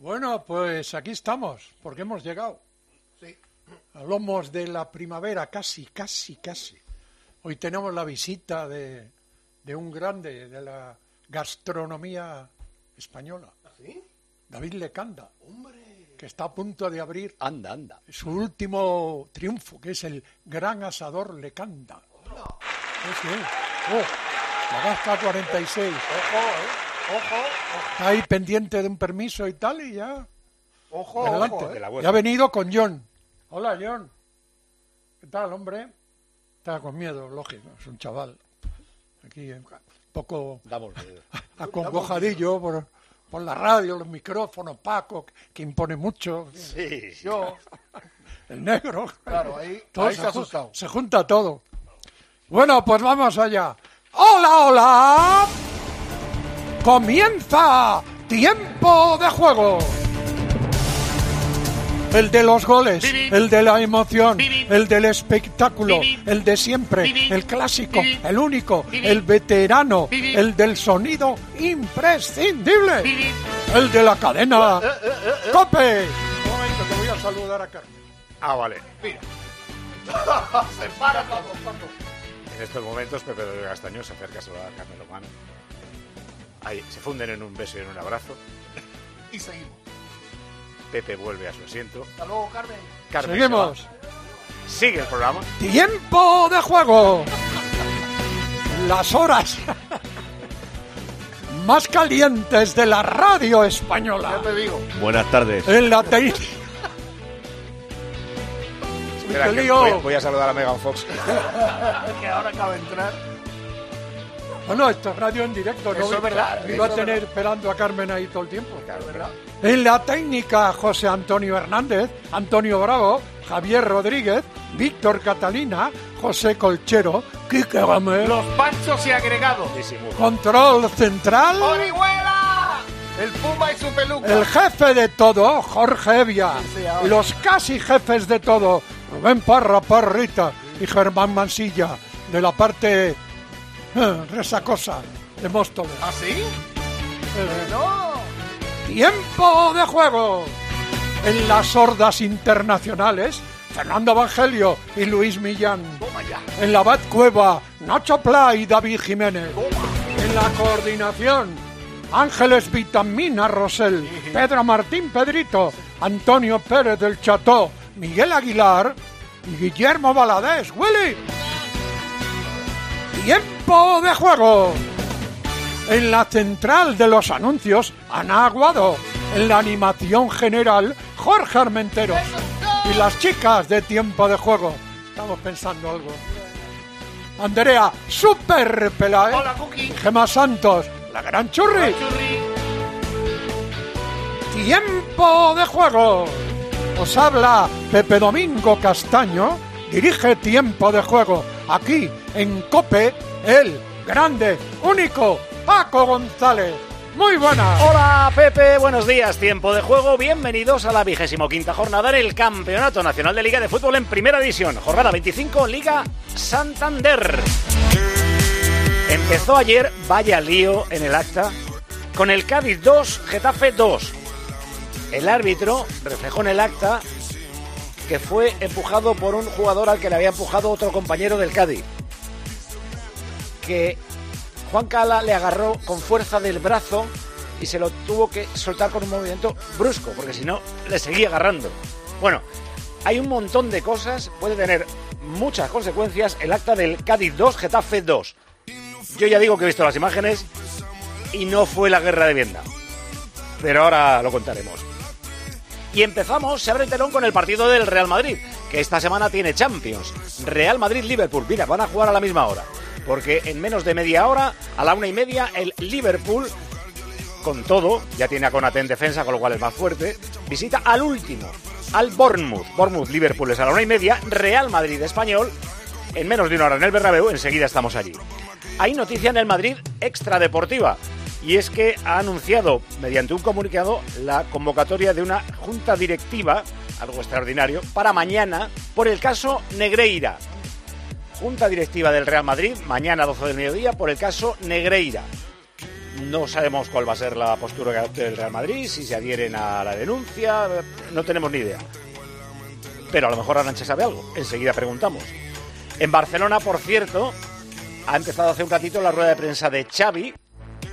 Bueno, pues aquí estamos, porque hemos llegado. Sí. A lomos de la primavera, casi, casi, casi. Hoy tenemos la visita de, de un grande de la gastronomía española, ¿Sí? David Lecanda, Hombre. que está a punto de abrir Anda, anda. su último triunfo, que es el Gran Asador Lecanda. Sí. Oh, la gasta 46. Ojo, ¿eh? Ojo, ojo, Está ahí pendiente de un permiso y tal, y ya. ojo, Adelante. ojo, ¿eh? Ya ha venido con John. Hola, John. ¿Qué tal, hombre? Está con miedo, lógico. Es un chaval. Aquí, un poco Damos miedo. acongojadillo por, por la radio, los micrófonos, Paco, que impone mucho. Sí, Yo, el negro. Claro, ahí, Todo ahí se ha ju- asustado. se junta todo. Bueno, pues vamos allá. ¡Hola, hola! ¡Comienza! ¡Tiempo de juego! El de los goles, el de la emoción, el del espectáculo, el de siempre, el clásico, el único, el veterano, el del sonido imprescindible, el de la cadena. ¡Cope! Un momento, te voy a saludar a Carmen. Ah, vale. Mira. se para todo. En estos momentos, Pepe de Castaño se acerca a saludar a Carmen Lomana. Ahí, se funden en un beso y en un abrazo. Y seguimos. Pepe vuelve a su asiento. Hasta luego, Carmen. Carmen Seguimos. Sigue el programa. Tiempo de juego. Las horas más calientes de la radio Ya española. te digo. Buenas tardes. En la técnica. Espera, que voy, voy a saludar a Megan Fox. que ahora acaba de entrar. Bueno, esto es radio en directo, ¿no? Eso es verdad, Iba a tener esperando a Carmen ahí todo el tiempo. Claro, ¿Verdad? En la técnica, José Antonio Hernández, Antonio Bravo, Javier Rodríguez, Víctor Catalina, José Colchero, Quique Gómez. Los panchos y agregados. Control central. ¡Orihuela! El puma y su peluca. El jefe de todo, Jorge Evia. Sí, sí, ahora. y los casi jefes de todo, Rubén Parra, Parrita y Germán Mansilla, de la parte resacosa de Móstoles. ¿Ah, sí? Eh, No. Tiempo de juego. En las sordas internacionales, Fernando Evangelio y Luis Millán. Toma ya. En la Bat Cueva, Nacho Pla y David Jiménez. En la coordinación, Ángeles Vitamina Rosell, Pedro Martín Pedrito, Antonio Pérez del Cható, Miguel Aguilar y Guillermo Valadés. ¡Willy! ¡Tiempo de juego! En la central de los anuncios, Ana Aguado. En la animación general, Jorge Armentero. Y las chicas de tiempo de juego. Estamos pensando algo. Andrea Super Pelae. Hola, Cookie. Gema Santos, la gran churri. Churri. Tiempo de juego. Os habla Pepe Domingo Castaño. Dirige Tiempo de juego. Aquí en Cope, el grande, único Paco González. Muy buenas. Hola Pepe, buenos días, tiempo de juego, bienvenidos a la vigésimo quinta jornada del Campeonato Nacional de Liga de Fútbol en Primera División, jornada 25, Liga Santander. Empezó ayer, vaya lío en el acta, con el Cádiz 2, Getafe 2. El árbitro reflejó en el acta que fue empujado por un jugador al que le había empujado otro compañero del Cádiz. Que Juan Cala le agarró con fuerza del brazo y se lo tuvo que soltar con un movimiento brusco, porque si no, le seguía agarrando. Bueno, hay un montón de cosas, puede tener muchas consecuencias el acta del Cádiz 2, Getafe 2. Yo ya digo que he visto las imágenes y no fue la guerra de Vienda. Pero ahora lo contaremos. Y empezamos, se abre el telón con el partido del Real Madrid, que esta semana tiene Champions. Real Madrid-Liverpool. Mira, van a jugar a la misma hora. Porque en menos de media hora, a la una y media, el Liverpool, con todo, ya tiene a Konate en defensa, con lo cual es más fuerte, visita al último, al Bournemouth. Bournemouth-Liverpool es a la una y media, Real Madrid-Español, en menos de una hora en el Bernabéu, enseguida estamos allí. Hay noticia en el Madrid extradeportiva. Y es que ha anunciado mediante un comunicado la convocatoria de una junta directiva, algo extraordinario, para mañana por el caso Negreira. Junta directiva del Real Madrid, mañana 12 del mediodía, por el caso Negreira. No sabemos cuál va a ser la postura que adopte el Real Madrid, si se adhieren a la denuncia, no tenemos ni idea. Pero a lo mejor Arancha sabe algo. Enseguida preguntamos. En Barcelona, por cierto, ha empezado hace un ratito la rueda de prensa de Xavi.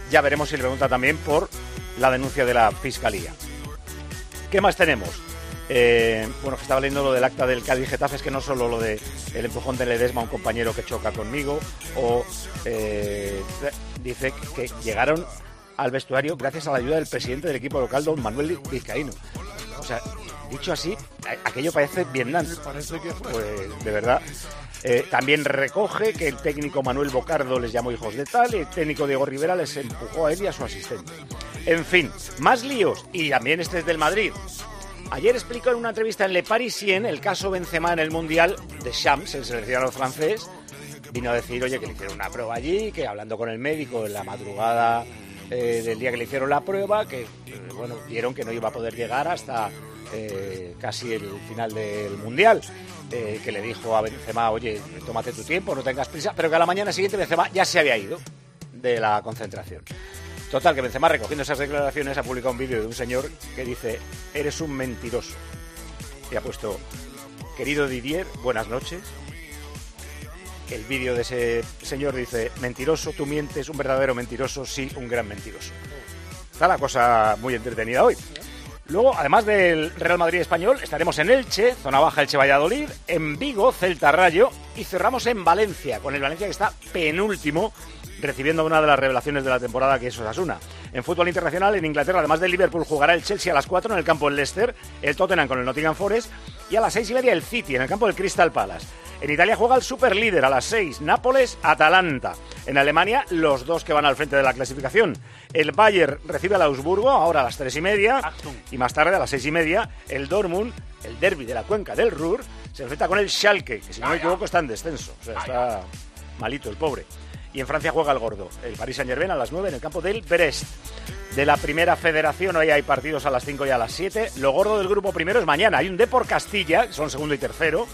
Ya veremos si le pregunta también por la denuncia de la Fiscalía. ¿Qué más tenemos? Eh, bueno, que estaba leyendo lo del acta del Cádiz Getafe, es que no solo lo de empujón de Ledesma a un compañero que choca conmigo, o eh, dice que llegaron al vestuario gracias a la ayuda del presidente del equipo local, don Manuel Vizcaíno. O sea, dicho así, aquello parece Vietnam. Parece. Pues de verdad. Eh, también recoge que el técnico Manuel Bocardo les llamó hijos de tal y el técnico Diego Rivera les empujó a él y a su asistente. En fin, más líos. Y también este es del Madrid. Ayer explicó en una entrevista en Le Parisien el caso Benzema en el Mundial de Shams, el seleccionador francés. Vino a decir, oye, que le hicieron una prueba allí, que hablando con el médico en la madrugada eh, del día que le hicieron la prueba, que, eh, bueno, vieron que no iba a poder llegar hasta eh, casi el final del Mundial. Que le dijo a Benzema, oye, tómate tu tiempo, no tengas prisa, pero que a la mañana siguiente Benzema ya se había ido de la concentración. Total, que Benzema recogiendo esas declaraciones ha publicado un vídeo de un señor que dice, eres un mentiroso. Y ha puesto, querido Didier, buenas noches. El vídeo de ese señor dice, mentiroso, tú mientes, un verdadero mentiroso, sí, un gran mentiroso. Está la cosa muy entretenida hoy. Luego, además del Real Madrid español, estaremos en Elche, zona baja Elche Valladolid, en Vigo, Celta Rayo y cerramos en Valencia, con el Valencia que está penúltimo, recibiendo una de las revelaciones de la temporada que es Osasuna. En fútbol internacional, en Inglaterra, además del Liverpool, jugará el Chelsea a las 4 en el campo del Leicester, el Tottenham con el Nottingham Forest y a las 6 y media el City en el campo del Crystal Palace. En Italia juega el superlíder a las 6, Nápoles-Atalanta. En Alemania, los dos que van al frente de la clasificación. El Bayern recibe al Augsburgo ahora a las 3 y media. Y más tarde, a las 6 y media, el Dortmund, el derby de la cuenca del Ruhr, se enfrenta con el Schalke, que si no me equivoco está en descenso. O sea, está malito el pobre. Y en Francia juega el gordo, el Paris Saint-Germain a las 9 en el campo del Brest. De la primera federación, hoy hay partidos a las 5 y a las 7. Lo gordo del grupo primero es mañana. Hay un Depor Castilla, son segundo y tercero.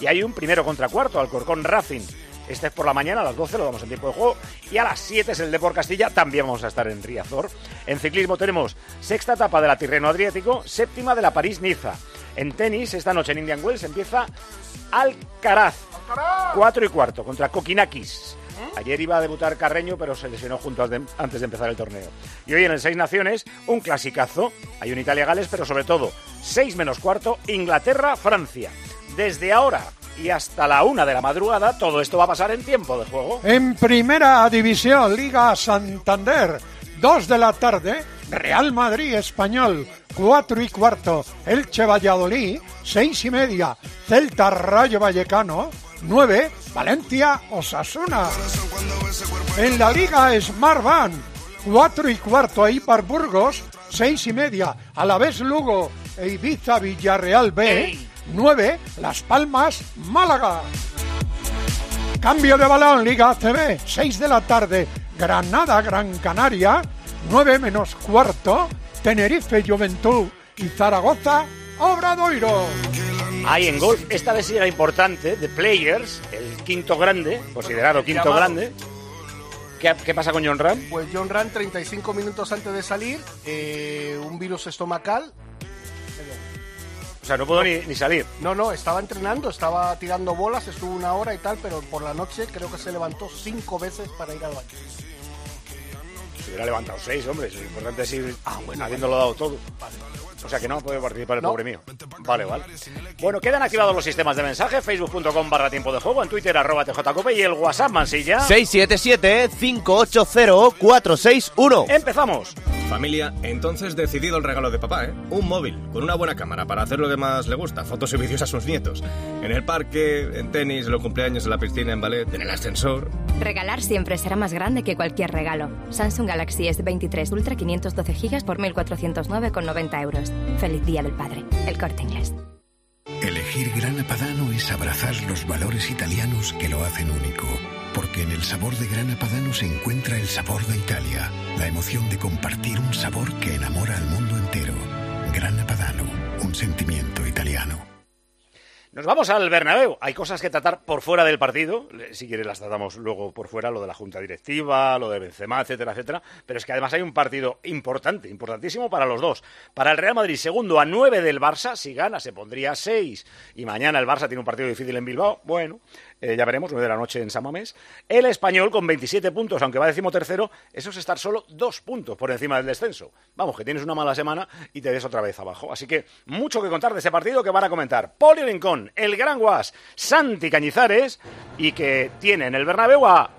Y hay un primero contra cuarto, Alcorcón Racing. Este es por la mañana, a las 12 lo damos en tiempo de juego. Y a las 7 es el Depor Castilla, también vamos a estar en Riazor. En ciclismo tenemos sexta etapa de la Tirreno Adriático, séptima de la París-Niza. En tenis, esta noche en Indian Wells empieza Alcaraz. 4 y cuarto contra Kokinakis. Ayer iba a debutar Carreño, pero se lesionó junto antes de empezar el torneo. Y hoy en el Seis Naciones, un clasicazo. Hay un Italia-Gales, pero sobre todo, 6 menos cuarto, Inglaterra-Francia. Desde ahora y hasta la una de la madrugada, todo esto va a pasar en tiempo de juego. En primera división, Liga Santander, 2 de la tarde, Real Madrid Español, 4 y cuarto, Elche Valladolid, 6 y media, Celta Rayo Vallecano, 9, Valencia Osasuna. En la Liga Smart Van, 4 y cuarto, Eipar Burgos, 6 y media, Alavés Lugo e Ibiza Villarreal B, 9, Las Palmas Málaga. Cambio de balón, Liga ACB, 6 de la tarde, Granada, Gran Canaria, 9 menos cuarto, Tenerife, Juventud y Zaragoza, Obradoiro. Hay en golf, esta vez sí era importante, The Players, el quinto grande, considerado quinto Llamado. grande. ¿Qué, qué pasa con John Ram? Pues John Ran, 35 minutos antes de salir, eh, un virus estomacal. O sea, no puedo ni, ni salir. No, no, estaba entrenando, estaba tirando bolas, estuvo una hora y tal, pero por la noche creo que se levantó cinco veces para ir al baño. Hubiera levantado seis, hombre. Lo importante es ir habiéndolo dado todo. O sea que no puede participar el No. pobre mío. Vale, vale. Bueno, quedan activados los sistemas de mensaje. Facebook.com barra tiempo de juego. En Twitter arroba TJCope y el WhatsApp Mansilla. 677-580-461. Empezamos. Familia, entonces decidido el regalo de papá, ¿eh? Un móvil, con una buena cámara para hacer lo que más le gusta, fotos y vídeos a sus nietos. En el parque, en tenis, en los cumpleaños, en la piscina, en ballet, en el ascensor. Regalar siempre será más grande que cualquier regalo. Samsung Galaxy S23 Ultra 512 GB por 1.409,90 euros. Feliz Día del Padre. El Corte Inglés. Elegir Grana Padano es abrazar los valores italianos que lo hacen único. Porque en el sabor de Grana Padano se encuentra el sabor de Italia, la emoción de compartir un sabor que enamora al mundo entero. Grana Padano, un sentimiento italiano. Nos vamos al Bernabéu. Hay cosas que tratar por fuera del partido. Si quieres las tratamos luego por fuera, lo de la junta directiva, lo de Benzema, etcétera, etcétera. Pero es que además hay un partido importante, importantísimo para los dos. Para el Real Madrid, segundo a nueve del Barça, si gana se pondría a seis. Y mañana el Barça tiene un partido difícil en Bilbao. Bueno, eh, ya veremos, nueve de la noche en San Mamés. El Español con 27 puntos, aunque va decimotercero, eso es estar solo dos puntos por encima del descenso. Vamos, que tienes una mala semana y te des otra vez abajo. Así que mucho que contar de ese partido que van a comentar Poli Rincón, el Gran Guas, Santi Cañizares y que tiene en el Bernabéu a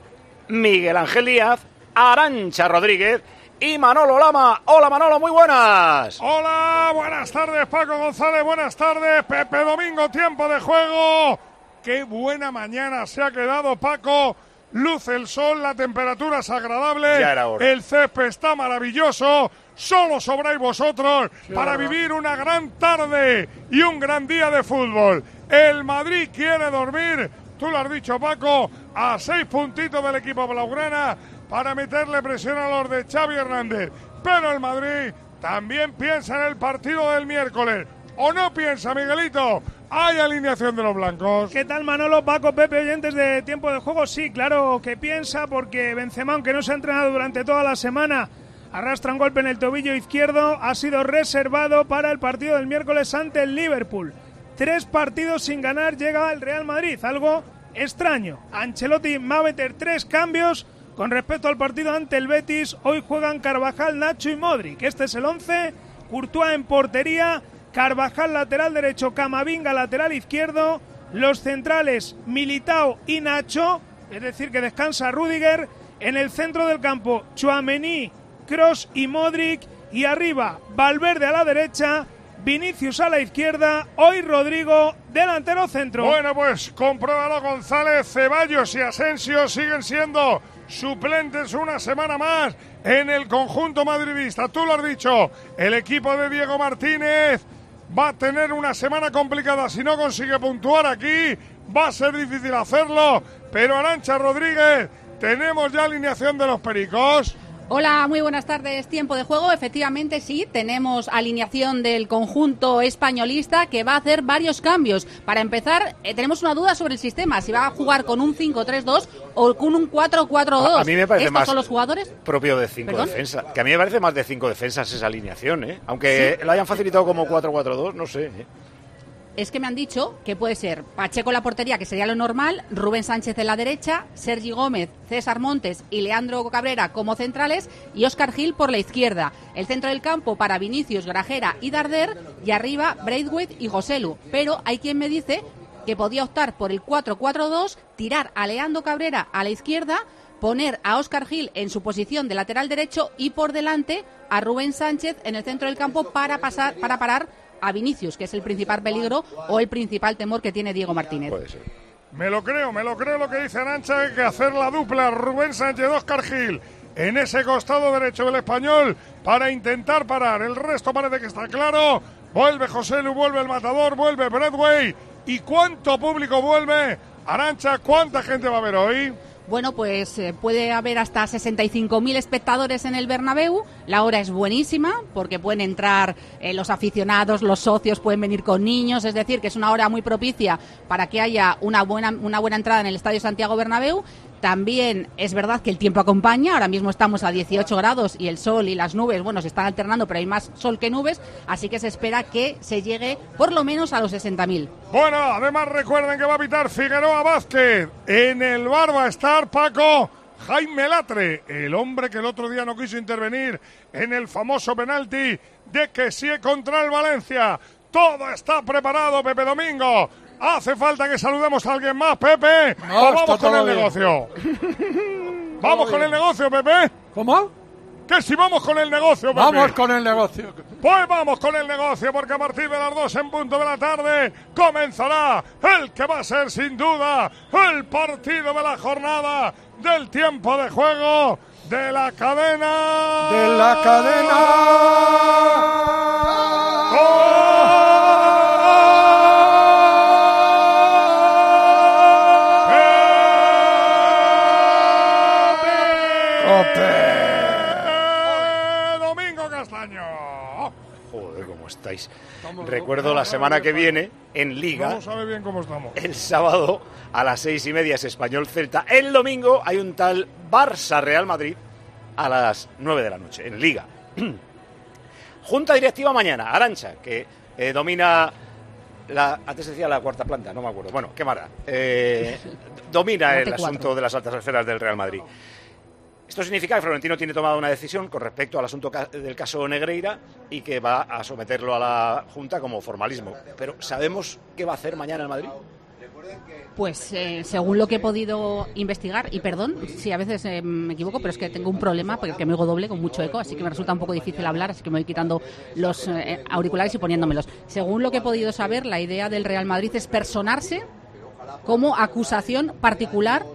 Miguel Ángel Díaz, Arancha Rodríguez y Manolo Lama. Hola Manolo, muy buenas. Hola, buenas tardes Paco González, buenas tardes Pepe Domingo, tiempo de juego. Qué buena mañana se ha quedado Paco. Luce el sol, la temperatura es agradable, el césped está maravilloso. Solo sobráis vosotros para vivir una gran tarde y un gran día de fútbol. El Madrid quiere dormir, tú lo has dicho Paco, a seis puntitos del equipo blaugrana para meterle presión a los de Xavi Hernández. Pero el Madrid también piensa en el partido del miércoles. ¿O no piensa, Miguelito? Hay alineación de los blancos. ¿Qué tal Manolo, Paco, Pepe, oyentes de tiempo de juego? Sí, claro que piensa porque Benzema, aunque no se ha entrenado durante toda la semana, arrastra un golpe en el tobillo izquierdo, ha sido reservado para el partido del miércoles ante el Liverpool. Tres partidos sin ganar llega el Real Madrid, algo extraño. Ancelotti va tres cambios con respecto al partido ante el Betis. Hoy juegan Carvajal, Nacho y Modric. Este es el 11. Courtois en portería, Carvajal lateral derecho, Camavinga lateral izquierdo, los centrales Militao y Nacho, es decir, que descansa Rudiger, en el centro del campo Chuamení, Cross y Modric, y arriba Valverde a la derecha, Vinicius a la izquierda, hoy Rodrigo delantero centro. Bueno, pues compruébalo González, Ceballos y Asensio siguen siendo suplentes una semana más en el conjunto madridista. Tú lo has dicho, el equipo de Diego Martínez va a tener una semana complicada si no consigue puntuar aquí. Va a ser difícil hacerlo, pero Arancha Rodríguez, tenemos ya alineación de los Pericos. Hola, muy buenas tardes. Tiempo de juego. Efectivamente, sí, tenemos alineación del conjunto españolista que va a hacer varios cambios. Para empezar, eh, tenemos una duda sobre el sistema, si va a jugar con un 5-3-2 o con un 4-4-2. A- a mí me parece ¿Estos más- son los jugadores? Propio de cinco ¿Perdón? defensas. Que a mí me parece más de cinco defensas esa alineación, ¿eh? Aunque lo hayan facilitado como 4-4-2, no sé. ¿eh? Es que me han dicho que puede ser Pacheco la portería, que sería lo normal, Rubén Sánchez en la derecha, Sergi Gómez, César Montes y Leandro Cabrera como centrales y Óscar Gil por la izquierda. El centro del campo para Vinicius, Grajera y Darder y arriba Braithwaite y Joselu. Pero hay quien me dice que podía optar por el 4-4-2, tirar a Leandro Cabrera a la izquierda, poner a Óscar Gil en su posición de lateral derecho y por delante a Rubén Sánchez en el centro del campo para pasar para parar a Vinicius, que es el principal peligro o el principal temor que tiene Diego Martínez. Puede ser. Me lo creo, me lo creo lo que dice Arancha, hay que hacer la dupla Rubén Sánchez Oscar Gil en ese costado derecho del español para intentar parar. El resto parece que está claro. Vuelve José Lu, vuelve el matador, vuelve Bradway. ¿Y cuánto público vuelve? Arancha, ¿cuánta gente va a ver hoy? Bueno, pues eh, puede haber hasta 65.000 espectadores en el Bernabéu. La hora es buenísima porque pueden entrar eh, los aficionados, los socios, pueden venir con niños. Es decir, que es una hora muy propicia para que haya una buena, una buena entrada en el Estadio Santiago Bernabéu. También es verdad que el tiempo acompaña. Ahora mismo estamos a 18 grados y el sol y las nubes, bueno, se están alternando, pero hay más sol que nubes. Así que se espera que se llegue por lo menos a los 60.000. Bueno, además recuerden que va a pitar Figueroa Vázquez. En el bar va a estar Paco Jaime Latre, el hombre que el otro día no quiso intervenir en el famoso penalti de que sí contra el Valencia. Todo está preparado, Pepe Domingo. Hace falta que saludemos a alguien más, Pepe. No, o está vamos con el bien. negocio. vamos con el negocio, Pepe. ¿Cómo? Que si vamos con el negocio, Pepe. Vamos con el negocio. Pues vamos con el negocio, porque a partir de las 2 en punto de la tarde comenzará el que va a ser sin duda el partido de la jornada del tiempo de juego de la cadena. De la Pepe Domingo estáis. Recuerdo la semana que viene en Liga. No sabe bien cómo estamos. El sábado a las seis y media es Español Celta. El domingo hay un tal Barça Real Madrid a las nueve de la noche en Liga. Junta directiva mañana, Arancha, que eh, domina la, antes decía la cuarta planta, no me acuerdo. Bueno, qué mala. Eh, domina el asunto de las altas esferas del Real Madrid. Esto significa que Florentino tiene tomada una decisión con respecto al asunto del caso Negreira y que va a someterlo a la Junta como formalismo. Pero ¿sabemos qué va a hacer mañana el Madrid? Pues eh, según lo que he podido investigar, y perdón si a veces eh, me equivoco, pero es que tengo un problema porque me oigo doble con mucho eco, así que me resulta un poco difícil hablar, así que me voy quitando los eh, auriculares y poniéndomelos. Según lo que he podido saber, la idea del Real Madrid es personarse como acusación particular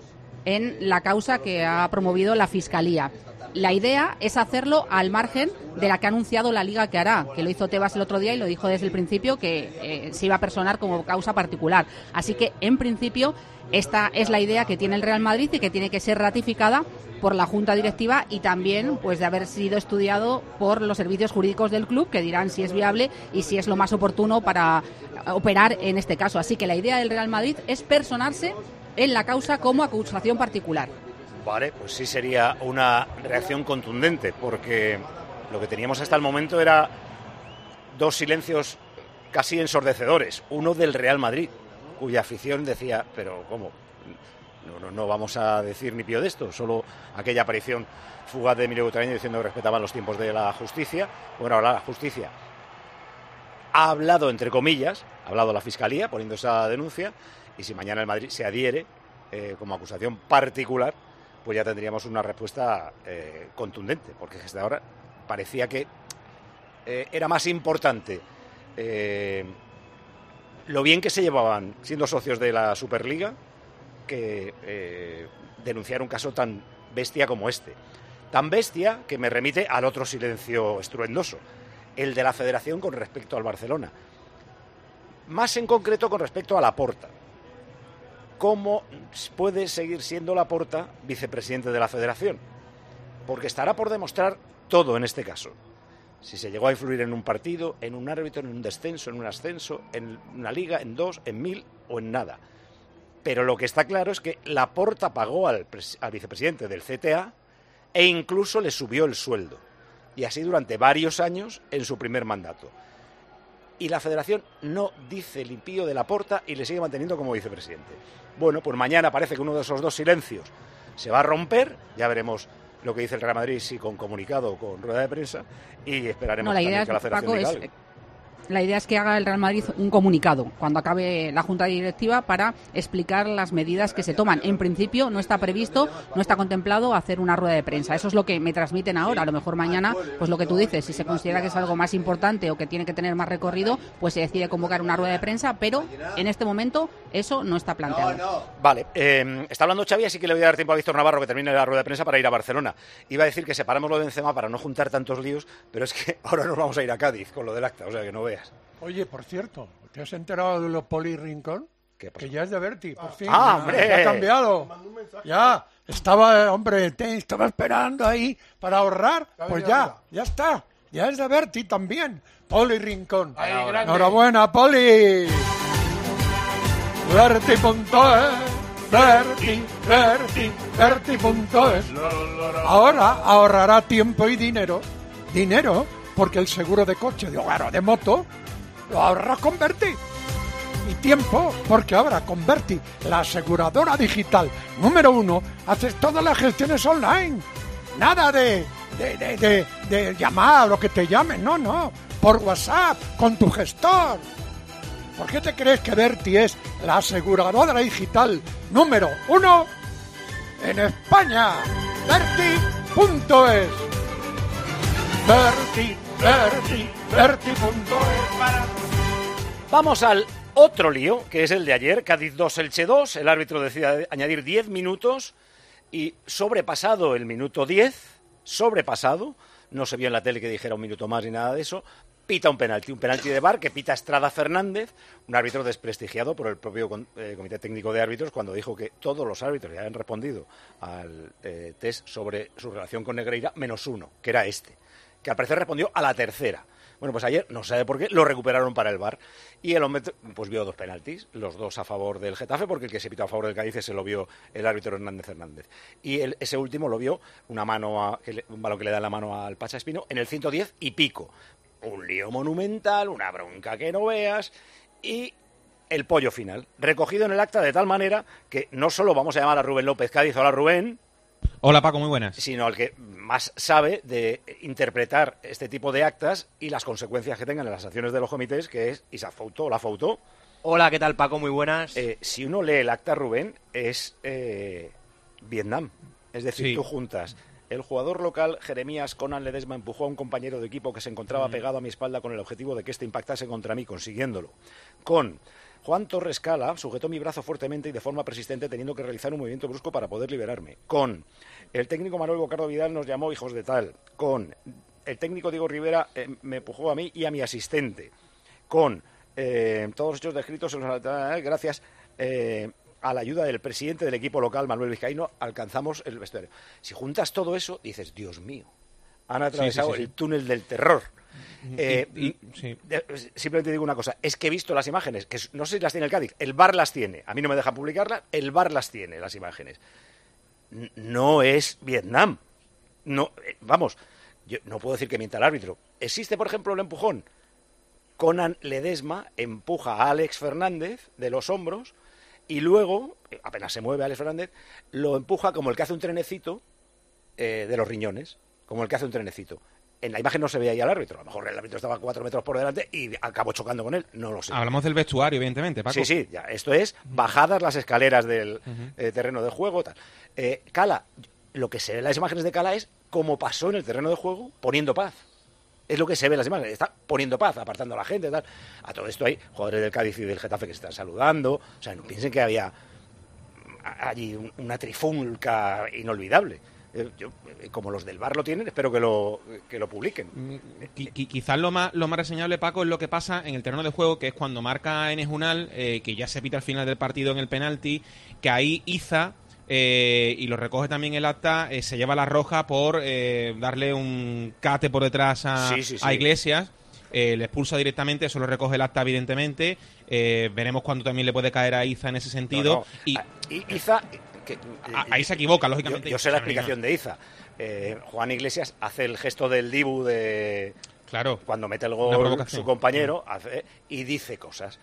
en la causa que ha promovido la Fiscalía. La idea es hacerlo al margen de la que ha anunciado la Liga que hará, que lo hizo Tebas el otro día y lo dijo desde el principio que eh, se iba a personar como causa particular. Así que, en principio, esta es la idea que tiene el Real Madrid y que tiene que ser ratificada por la Junta Directiva y también pues de haber sido estudiado por los servicios jurídicos del club que dirán si es viable y si es lo más oportuno para operar en este caso. Así que la idea del Real Madrid es personarse en la causa como acusación particular. Vale, pues sí sería una reacción contundente, porque lo que teníamos hasta el momento era dos silencios casi ensordecedores. Uno del Real Madrid, cuya afición decía, pero ¿cómo? No, no, vamos a decir ni pío de esto, solo aquella aparición fugaz de Emilio Butragueño diciendo que respetaban los tiempos de la justicia. Bueno, ahora la justicia ha hablado, entre comillas, ha hablado la Fiscalía poniendo esa denuncia, y si mañana el Madrid se adhiere eh, como acusación particular, pues ya tendríamos una respuesta eh, contundente, porque desde ahora parecía que eh, era más importante lo bien que se llevaban siendo socios de la Superliga que denunciar un caso tan bestia como este. Tan bestia que me remite al otro silencio estruendoso, el de la federación con respecto al Barcelona. Más en concreto con respecto a la Porta cómo puede seguir siendo Laporta vicepresidente de la Federación. Porque estará por demostrar todo en este caso. Si se llegó a influir en un partido, en un árbitro, en un descenso, en un ascenso, en una liga, en dos, en mil o en nada. Pero lo que está claro es que Laporta pagó al, al vicepresidente del CTA e incluso le subió el sueldo. Y así durante varios años en su primer mandato y la federación no dice el impío de la porta y le sigue manteniendo como vicepresidente. Bueno, pues mañana parece que uno de esos dos silencios se va a romper, ya veremos lo que dice el Real Madrid, si con comunicado o con rueda de prensa, y esperaremos la idea que la federación diga la idea es que haga el Real Madrid un comunicado cuando acabe la Junta Directiva para explicar las medidas que se toman. En principio no está previsto, no está contemplado hacer una rueda de prensa. Eso es lo que me transmiten ahora. A lo mejor mañana, pues lo que tú dices, si se considera que es algo más importante o que tiene que tener más recorrido, pues se decide convocar una rueda de prensa, pero en este momento eso no está planteado. Vale, eh, está hablando Xavi, así que le voy a dar tiempo a Víctor Navarro que termine la rueda de prensa para ir a Barcelona. Iba a decir que separamos lo de Benzema para no juntar tantos líos, pero es que ahora nos vamos a ir a Cádiz con lo del acta, o sea que no veas. Oye, por cierto, ¿te has enterado de los Poli Rincón? Que ya es de Berti, por fin. ¡Ah, hombre! ha cambiado. Ya, estaba, hombre, te estaba esperando ahí para ahorrar. Pues ya, ya está. Ya es de Berti también. Poli Rincón. Enhorabuena, Poli. Berti.es. Berti, Berti, Berti.es. Ahora ahorrará tiempo y dinero. Dinero, porque el seguro de coche, de hogar o de moto lo ahorra Converti. Y tiempo, porque ahora Converti, la aseguradora digital número uno, haces todas las gestiones online. Nada de, de, de, de, de llamar o que te llamen, no, no. Por WhatsApp, con tu gestor. ¿Por qué te crees que Berti es la aseguradora digital número uno en España? Berti.es. Berti, Vamos al otro lío, que es el de ayer, Cádiz 2, Elche 2. El árbitro decide añadir 10 minutos y sobrepasado el minuto 10, sobrepasado, no se vio en la tele que dijera un minuto más ni nada de eso, pita un penalti, un penalti de bar que pita Estrada Fernández, un árbitro desprestigiado por el propio eh, Comité Técnico de Árbitros cuando dijo que todos los árbitros ya habían respondido al eh, test sobre su relación con Negreira, menos uno, que era este, que al parecer respondió a la tercera Bueno, pues ayer, no sabe por qué, lo recuperaron para el bar. Y el hombre pues vio dos penaltis, los dos a favor del Getafe, porque el que se pitó a favor del Cádiz se lo vio el árbitro Hernández Hernández. Y ese último lo vio una mano a- un balón que le da la mano al Pacha Espino en el 110 y pico. Un lío monumental, una bronca que no veas. Y el pollo final, recogido en el acta de tal manera que no solo vamos a llamar a Rubén López Cádiz, hola Rubén, Hola Paco, muy buenas. sino al que más sabe de interpretar este tipo de actas y las consecuencias que tengan en las acciones de los comités, que es Isaac Fouto. Hola Fouto. Hola, ¿qué tal Paco? Muy buenas. Eh, si uno lee el acta, Rubén, es eh, Vietnam. Es decir, Sí. tú juntas el jugador local Jeremías Conan Ledesma empujó a un compañero de equipo que se encontraba pegado a mi espalda con el objetivo de que éste impactase contra mí, consiguiéndolo. Con Juan Torres Cala sujetó mi brazo fuertemente y de forma persistente, teniendo que realizar un movimiento brusco para poder liberarme. Con el técnico Manuel Bocardo Vidal nos llamó hijos de tal. Con el técnico Diego Rivera eh, me empujó a mí y a mi asistente. Con eh, todos los hechos descritos, en los- eh, gracias eh, a la ayuda del presidente del equipo local, Manuel Vizcaíno, alcanzamos el vestuario. Si juntas todo eso, dices, Dios mío, han atravesado sí, sí. el túnel del terror. Eh, Y- y- sí. de- Simplemente digo una cosa, es que he visto las imágenes, que no sé si las tiene el Cádiz, el bar las tiene, a mí no me deja publicarlas, el bar las tiene, las imágenes. No es Vietnam. No, eh, vamos, yo no puedo decir que mienta el árbitro. Existe, por ejemplo, el empujón. Conan Ledesma empuja a Alex Fernández de los hombros y luego, eh, apenas se mueve Alex Fernández, lo empuja como el que hace un trenecito eh, de los riñones, como el que hace un trenecito. En la imagen no se veía ahí al árbitro, a lo mejor el árbitro estaba cuatro metros por delante y acabó chocando con él, no lo sé. Hablamos del vestuario, evidentemente, Paco. Sí, sí, ya. Esto es bajadas las escaleras del eh, terreno de juego. Tal. Eh, Cala, lo que se ve en las imágenes de Cala es cómo pasó en el terreno de juego poniendo paz. Es lo que se ve en las imágenes. Está poniendo paz, apartando a la gente. Tal. A todo esto hay jugadores del Cádiz y del Getafe que se están saludando. O sea, no piensen que había allí un- una trifulca inolvidable. Eh, yo, eh, como los del bar lo tienen, espero que lo, que lo publiquen. Qui- quizás lo más, lo más reseñable, Paco, es lo que pasa en el terreno de juego, que es cuando marca Enes Unal, eh, que ya se pita al final del partido en el penalti, que ahí Iza, eh, y lo recoge también el acta, eh, se lleva la roja por eh, darle un cate por detrás a, Sí, sí, sí. a Iglesias. le expulsa directamente, eso lo recoge el acta, evidentemente. Veremos cuándo también le puede caer a Iza en ese sentido. No, no. Y Ah, Iza, que- a- ahí se equivoca, lógicamente. yo sé la explicación de Iza. Eh, Juan Iglesias hace el gesto del Dibu de Claro. cuando mete el gol su compañero hace- y dice cosas.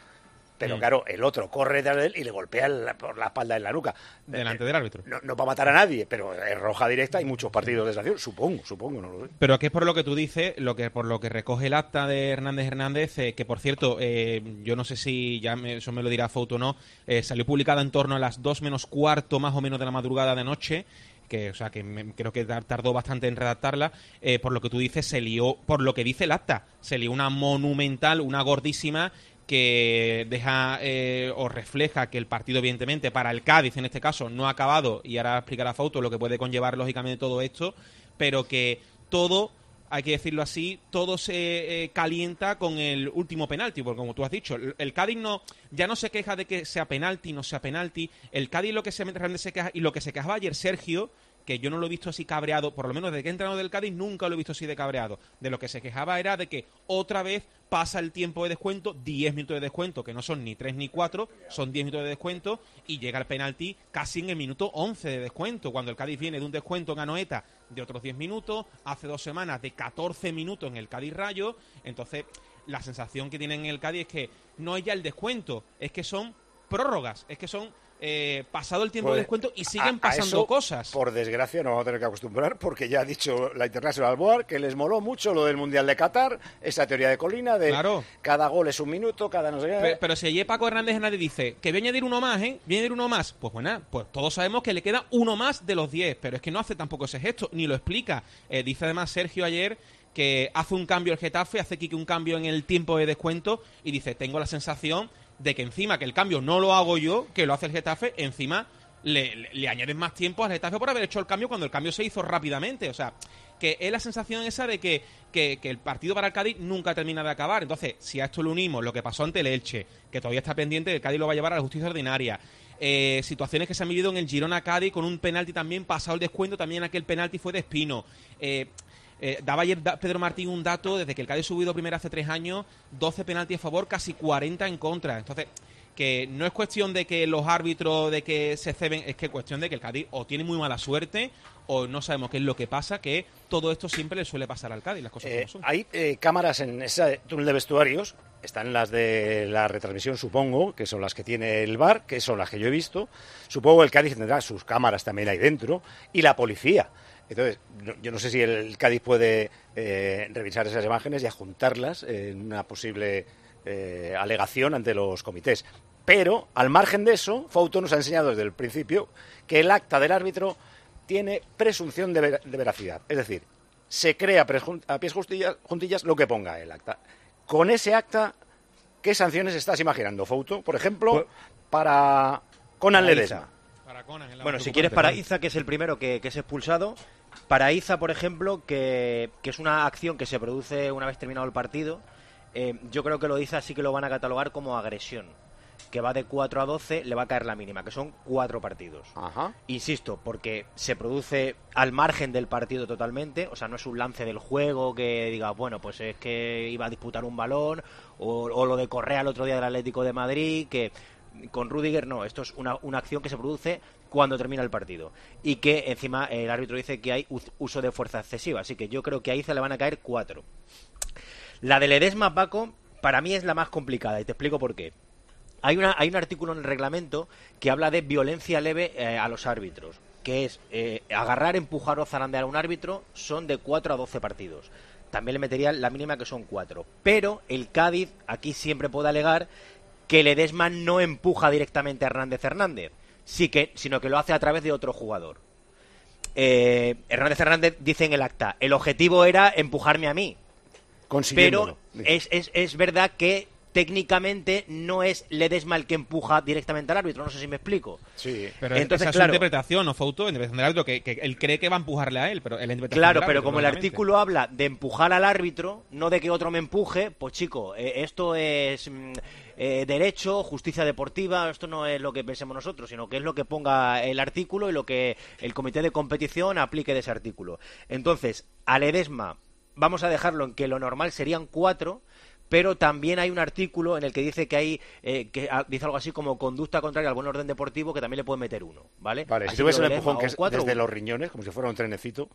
Pero Mm. claro, el otro corre detrás de él y le golpea la- por la espalda en la nuca. Delante Eh, del árbitro. No, no va a matar a nadie, pero es roja directa y muchos partidos de sanción. Supongo, supongo, no lo sé. Pero que es por lo que tú dices, lo que por lo que recoge el acta de Hernández Hernández, eh, que por cierto, eh, yo no sé si ya me- eso me lo dirá Foto o no, eh, salió publicada en torno a las 2 menos cuarto más o menos de la madrugada de anoche, que o sea que me- creo que tar- tardó bastante en redactarla, eh, por lo que tú dices, se lió, por lo que dice el acta, se lió una monumental, una gordísima que deja eh, o refleja que el partido, evidentemente, para el Cádiz en este caso, no ha acabado, y ahora explicará Foto lo que puede conllevar lógicamente todo esto, pero que todo, hay que decirlo así, todo se eh, calienta con el último penalti, porque como tú has dicho, el Cádiz no, ya no se queja de que sea penalti, no sea penalti, el Cádiz lo que se realmente se queja, y lo que se quejaba ayer Sergio, que yo no lo he visto así cabreado, por lo menos desde que he entrenado del Cádiz nunca lo he visto así de cabreado. De lo que se quejaba era de que otra vez pasa el tiempo de descuento, 10 minutos de descuento, que no son ni 3 ni 4, son 10 minutos de descuento, y llega el penalti casi en el minuto 11 de descuento, cuando el Cádiz viene de un descuento en Anoeta de otros 10 minutos, hace dos semanas de 14 minutos en el Cádiz Rayo, entonces la sensación que tienen en el Cádiz es que no es ya el descuento, es que son prórrogas, es que son eh, pasado el tiempo Pues, de descuento y siguen a pasando eso, cosas. Por desgracia, nos vamos a tener que acostumbrar porque ya ha dicho la International Board que les moló mucho lo del Mundial de Qatar, esa teoría de colina de Claro. cada gol es un minuto, cada no sé qué. Pero, pero si allí Paco Hernández Hernández dice que voy a añadir uno más, ¿eh? Voy a añadir uno más. Pues bueno, pues todos sabemos que le queda uno más de los 10, pero es que no hace tampoco ese gesto, ni lo explica. Eh, dice además Sergio ayer que hace un cambio el Getafe, hace Kike un cambio en el tiempo de descuento y dice, tengo la sensación de que encima que el cambio no lo hago yo, que lo hace el Getafe, encima le, le, añades más tiempo al Getafe por haber hecho el cambio cuando el cambio se hizo rápidamente. O sea, que es la sensación esa de que, que, que el partido para el Cádiz nunca termina de acabar. Entonces, si a esto le unimos lo que pasó ante el Elche, que todavía está pendiente, el Cádiz lo va a llevar a la justicia ordinaria. Eh, situaciones que se han vivido en el Girona Cádiz con un penalti también pasado el descuento, también aquel penalti fue de Espino. Eh, Eh, daba ayer Pedro Martín un dato, desde que el Cádiz subido primero hace tres años, 12 penaltis a favor, casi 40 en contra. Entonces, que no es cuestión de que los árbitros de que se ceben, es que es cuestión de que el Cádiz o tiene muy mala suerte o no sabemos qué es lo que pasa, que todo esto siempre le suele pasar al Cádiz, las cosas Eh, como son. hay eh, cámaras en ese túnel de vestuarios, están las de la retransmisión, supongo, que son las que tiene el bar, que son las que yo he visto. Supongo que el Cádiz tendrá sus cámaras también ahí dentro, y la policía. Entonces, no- yo no sé si el Cádiz puede eh, revisar esas imágenes y adjuntarlas en una posible eh, alegación ante los comités. Pero, al margen de eso, Fouto nos ha enseñado desde el principio que el acta del árbitro tiene presunción de, ver- de veracidad. Es decir, se crea a pies justillas- juntillas lo que ponga el acta. Con ese acta, ¿qué sanciones estás imaginando, Fouto? Por ejemplo, para Conan Para Ledesma. Bueno, si quieres para Iza, que es el primero que, que es expulsado. Para Iza, por ejemplo, que, que es una acción que se produce una vez terminado el partido, eh, yo creo que lo de Iza sí que lo van a catalogar como agresión. Que va de 4 a 12, le va a caer la mínima, que son cuatro partidos. Insisto, porque se produce al margen del partido totalmente, o sea, no es un lance del juego que diga, bueno, pues es que iba a disputar un balón, o, o lo de Correa el otro día del Atlético de Madrid, que con Rudiger no, esto es una, una acción que se produce cuando termina el partido. Y que encima el árbitro dice que hay uso de fuerza excesiva, así que yo creo que a Iza le van a caer cuatro. La de Ledesma, Paco, para mí es la más complicada, y te explico por qué. Hay, una, hay un artículo en el reglamento que habla de violencia leve eh, a los árbitros, que es eh, agarrar, empujar o zarandear a un árbitro son de 4 a 12 partidos. También le metería la mínima que son 4. Pero el Cádiz aquí siempre puede alegar que Ledesma no empuja directamente a Hernández Hernández, sí que, sino que lo hace a través de otro jugador. Eh, Hernández Hernández dice en el acta, el objetivo era empujarme a mí. Pero es, es, es verdad que técnicamente no es Ledesma el que empuja directamente al árbitro, no sé si me explico. Sí, Pero Entonces, esa es su claro, interpretación, no Fouto, interpretación del árbitro, que, que él cree que va a empujarle a él, pero es la interpretación Claro, del pero como el artículo habla de empujar al árbitro, no de que otro me empuje, pues chico, eh, esto es mm, eh, derecho, justicia deportiva, esto no es lo que pensemos nosotros, sino que es lo que ponga el artículo y lo que el comité de competición aplique de ese artículo. Entonces, a Ledesma, vamos a dejarlo en que lo normal serían cuatro, pero también hay un artículo en el que dice que hay eh, que dice algo así como conducta contraria al buen orden deportivo que también le puede meter uno, ¿vale? Vale, Así si tuviese un empujón que es cuatro, desde uno. los riñones, como si fuera un trenecito,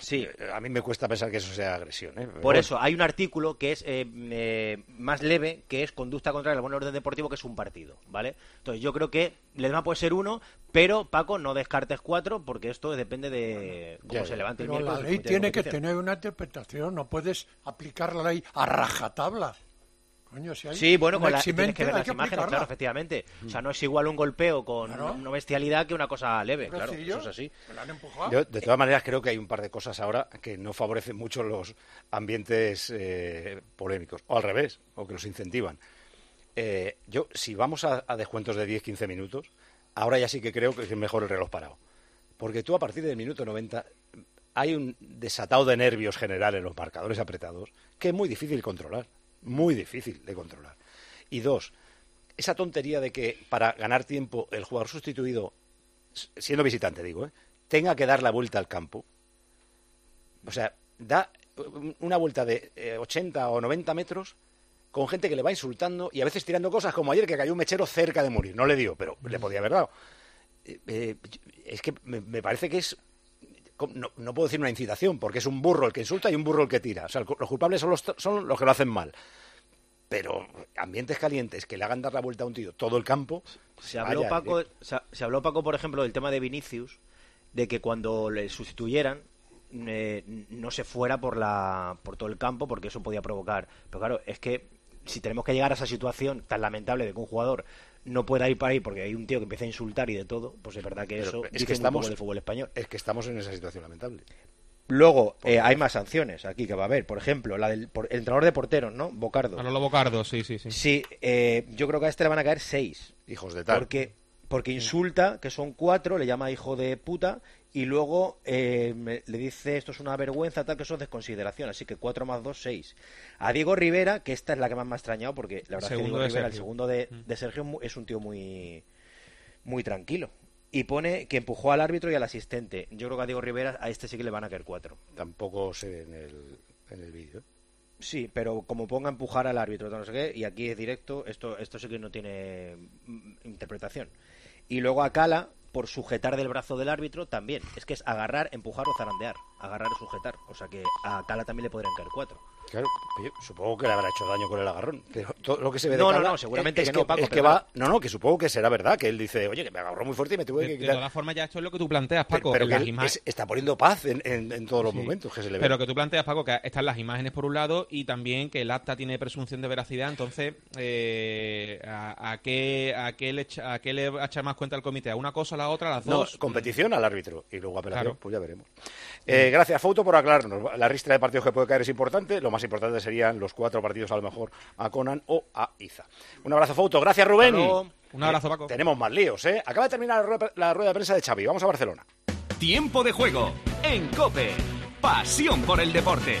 Sí. eh, a mí me cuesta pensar que eso sea agresión. ¿eh? Por bueno. eso, hay un artículo que es eh, eh, más leve, que es conducta contraria al buen orden deportivo, que es un partido, ¿vale? Entonces, yo creo que Ledesma puede ser uno, pero, Paco, no descartes cuatro, porque esto depende de cómo Ya, se levante el miércoles. la el ley tiene que tener una interpretación, no puedes aplicar la ley a rajatabla. Coño, si hay Sí, bueno, con la, tienes que ver las imágenes, aplicarla. claro, efectivamente. O sea, no es igual un golpeo con Claro. una bestialidad que una cosa leve, claro, eso es así. me la han empujado. Yo, de todas maneras, creo que hay un par de cosas ahora que no favorecen mucho los ambientes eh, polémicos, o al revés, o que los incentivan. Eh, yo, si vamos a, a descuentos de 10-15 minutos, ahora ya sí que creo que es mejor el reloj parado. Porque tú a partir del minuto 90 hay un desatado de nervios general en los marcadores apretados que es muy difícil controlar, muy difícil de controlar. Y dos, esa tontería de que para ganar tiempo el jugador sustituido, siendo visitante digo, ¿eh? tenga que dar la vuelta al campo. O sea, da un- una vuelta de eh, 80 o 90 metros con gente que le va insultando y a veces tirando cosas como ayer que cayó un mechero cerca de morir. No le dio, pero le podía haber dado. Eh, eh, es que me, me parece que es no, no puedo decir una incitación, porque es un burro el que insulta y un burro el que tira. O sea, los culpables son los, son los que lo hacen mal. Pero ambientes calientes que le hagan dar la vuelta a un tío todo el campo. Se habló, vaya, Paco, se, se habló, Paco, por ejemplo, del tema de Vinicius, de que cuando le sustituyeran eh, no se fuera por, la, por todo el campo, porque eso podía provocar. Pero claro, es que si tenemos que llegar a esa situación tan lamentable de que un jugador no pueda ir para ahí porque hay un tío que empieza a insultar y de todo, pues es verdad que pero eso es dice que estamos del fútbol español. Es que estamos en esa situación lamentable. Luego, eh, hay más sanciones aquí que va a haber. Por ejemplo, la del por- el entrenador de porteros, ¿no? Bocardo. A Lolo Bocardo, sí, sí, sí. Sí, eh, yo creo que a este le van a caer seis. Hijos de tal. Porque, porque insulta, que son cuatro, le llama hijo de puta, y luego eh, me- le dice esto es una vergüenza, tal, que eso es desconsideración. Así que cuatro más dos, seis. A Diego Rivera, que esta es la que más me ha extrañado, porque la verdad es que Diego de Rivera, el segundo de, de Sergio, es un tío muy, muy tranquilo. y pone que empujó al árbitro y al asistente. Yo creo que a Diego Rivera a este sí que le van a caer cuatro. Tampoco se ve en el, en el vídeo. Sí, pero como ponga empujar al árbitro, no sé qué, y aquí es directo, esto, esto sí que no tiene mm, interpretación. Y luego a Cala, por sujetar del brazo del árbitro, también. Es que es agarrar, empujar o zarandear. Agarrar o sujetar. O sea que a Cala también le podrían caer cuatro. Claro, yo supongo que le habrá hecho daño con el agarrón. Pero todo lo que se ve de No, no, no, seguramente es que no, Paco, es que va, no, no, que supongo que será verdad, que él dice, oye, que me agarró muy fuerte y me tuve De, que de todas formas, ya esto es lo que tú planteas, Paco. pero que él es- está poniendo paz en, en- en todos los Sí. momentos que se le ve. Pero que tú planteas, Paco, que están las imágenes por un lado y también que el acta tiene presunción de veracidad. Entonces, eh, ¿a, a qué, a, qué le echa, ¿a qué le va a echar más cuenta el comité? ¿A una cosa, a la otra, a las No, dos? competición al árbitro y luego apelación, Claro. pues ya veremos. Eh, gracias, Fauto, por aclararnos. La ristra de partidos que puede caer es importante. Lo más importante serían los cuatro partidos, a lo mejor, a Conan o a Iza. Un abrazo, Fauto. Gracias, Rubén. Un abrazo, Paco. Tenemos más líos, ¿eh? Acaba de terminar la rueda, la rueda de prensa de Xavi. Vamos a Barcelona. Tiempo de juego en Cope. Pasión por el deporte.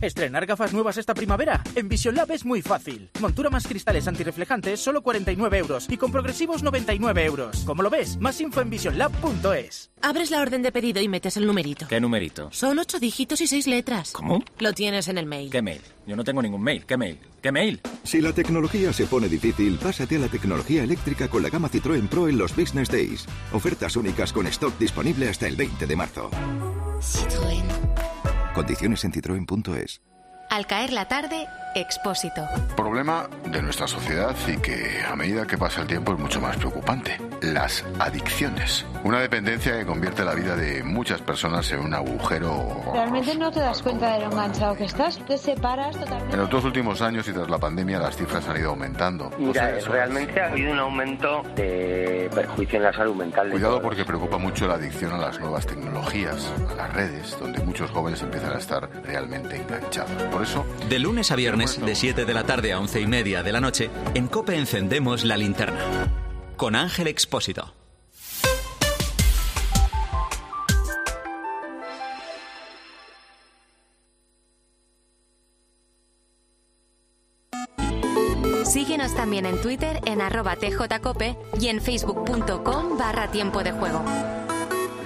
Estrenar gafas nuevas esta primavera. En Vision Lab es muy fácil. Montura más cristales antirreflejantes, solo 49 euros. Y con progresivos, 99 euros. Como lo ves, más info en visionlab.es. Abres la orden de pedido y metes el numerito. ¿Qué numerito? Son ocho dígitos y seis letras. ¿Cómo? Lo tienes en el mail. ¿Qué mail? Yo no tengo ningún mail. ¿Qué mail? ¿Qué mail? Si la tecnología se pone difícil, pásate a la tecnología eléctrica con la gama Citroën Pro en los Business Days. Ofertas únicas con stock disponible hasta el 20 de marzo. Citroën. Condiciones en citroen.es. Al caer la tarde, Expósito. Problema de nuestra sociedad y que a medida que pasa el tiempo es mucho más preocupante. Las adicciones. Una dependencia que convierte la vida de muchas personas en un agujero. Realmente no te das cuenta de lo enganchado que estás, te separas totalmente. En los dos últimos años y tras la pandemia las cifras han ido aumentando. Mira, O sea, eso es- realmente ha habido un aumento de perjuicio en la salud mental. Cuidado porque preocupa mucho la adicción a las nuevas tecnologías, a las redes, donde muchos jóvenes empiezan a estar realmente enganchados. Por eso, De lunes a viernes, de 7 de la tarde a 11 y media de la noche, en Cope encendemos la linterna. Con Ángel Expósito. Síguenos también en Twitter en arroba tjcope y en facebook.com barra tiempo de juego.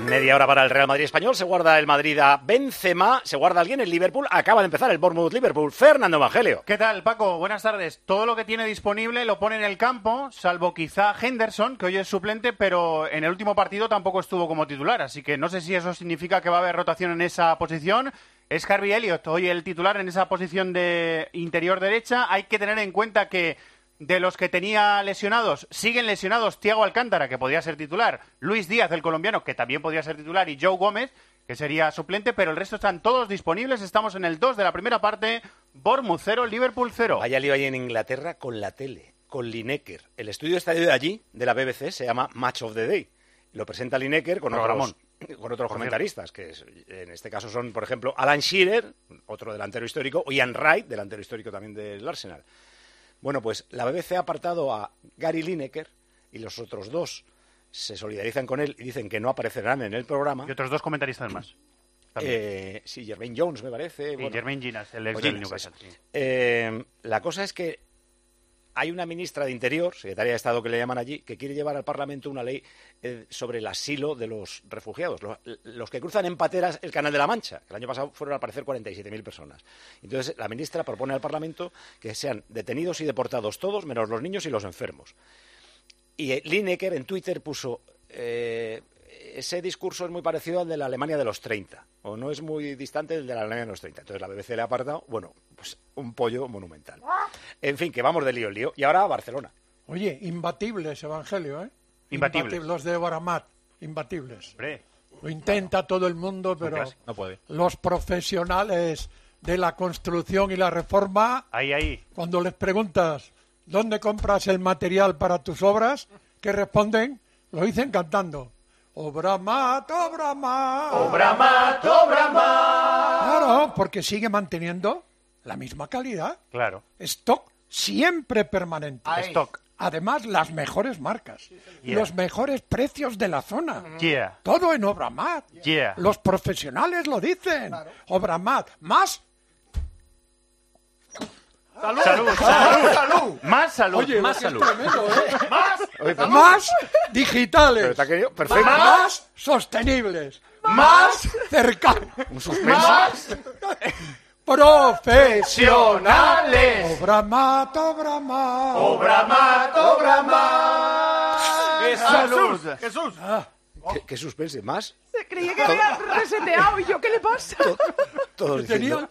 Media hora para el Real Madrid español. Se guarda el Madrid a Benzema. Se guarda alguien el Liverpool. Acaba de empezar el Bournemouth-Liverpool. Fernando Evangelio. ¿Qué tal, Paco? Buenas tardes. Todo lo que tiene disponible lo pone en el campo, salvo quizá Henderson, que hoy es suplente, pero en el último partido tampoco estuvo como titular, así que no sé si eso significa que va a haber rotación en esa posición. Es Harvey Elliott, hoy el titular en esa posición de interior derecha. Hay que tener en cuenta que de los que tenía lesionados, siguen lesionados Thiago Alcántara, que podría ser titular, Luis Díaz, el colombiano, que también podría ser titular, y Joe Gómez, que sería suplente, pero el resto están todos disponibles. Estamos en el 2 de la primera parte, Bournemouth 0, Liverpool 0. Vaya lío ahí en Inglaterra con la tele, con Lineker. El estudio está de allí, de la BBC, se llama Match of the Day. Lo presenta Lineker con otros, con otros comentaristas, que es- en este caso son, por ejemplo, Alan Shearer, otro delantero histórico, o Ian Wright, delantero histórico también del Arsenal. Bueno, pues la BBC ha apartado a Gary Lineker y los otros dos se solidarizan con él y dicen que no aparecerán en el programa. Y otros dos comentaristas más. Eh, sí, Jermaine Jones, me parece. Y Jermaine Ginas, el ex del Ginas, Newcastle, sí. Eh, la cosa es que hay una ministra de Interior, secretaria de Estado que le llaman allí, que quiere llevar al Parlamento una ley eh, sobre el asilo de los refugiados, los, que cruzan en pateras el Canal de la Mancha. El año pasado fueron al parecer 47.000 personas. Entonces, la ministra propone al Parlamento que sean detenidos y deportados todos, menos los niños y los enfermos. Y eh, Lineker en Twitter puso, eh, ese discurso es muy parecido al de la Alemania de los 30, o no es muy distante del de la Alemania de los 30. Entonces la BBC le ha apartado, bueno, pues un pollo monumental. En fin, que vamos de lío en lío. Y ahora a Barcelona. Oye, imbatible ese evangelio, ¿eh? Imbatibles. Imbati- Los de Boramat, imbatibles. Hombre. Lo intenta todo el mundo, pero. No puede. los profesionales de la construcción y la reforma, Ahí, ahí. cuando les preguntas dónde compras el material para tus obras, ¿qué responden? Lo dicen cantando. Obra mat, obra mat. Obra mat, obra mat. Claro, porque sigue manteniendo la misma calidad. Claro. Stock siempre permanente. Ahí. Stock. Además, las mejores marcas. Yeah. Los mejores precios de la zona. Yeah. Todo en Obramat. Yeah. Los profesionales lo dicen. Obramat. Más. Salud, salud, salud. Más salud. Oye, más salud. tremendo, ¿eh? Más. Oye, pero- Más digitales. Pero perfecto. Más sostenibles. Más cercanos. Un suspenso. Más profesionales. Obramat, Obramat. Obramat, Obramat. Salud. Jesús. ¿Qué, qué suspense? ¿Más? Creía que había reseteado y yo, ¿qué le pasa? Todos diciendo...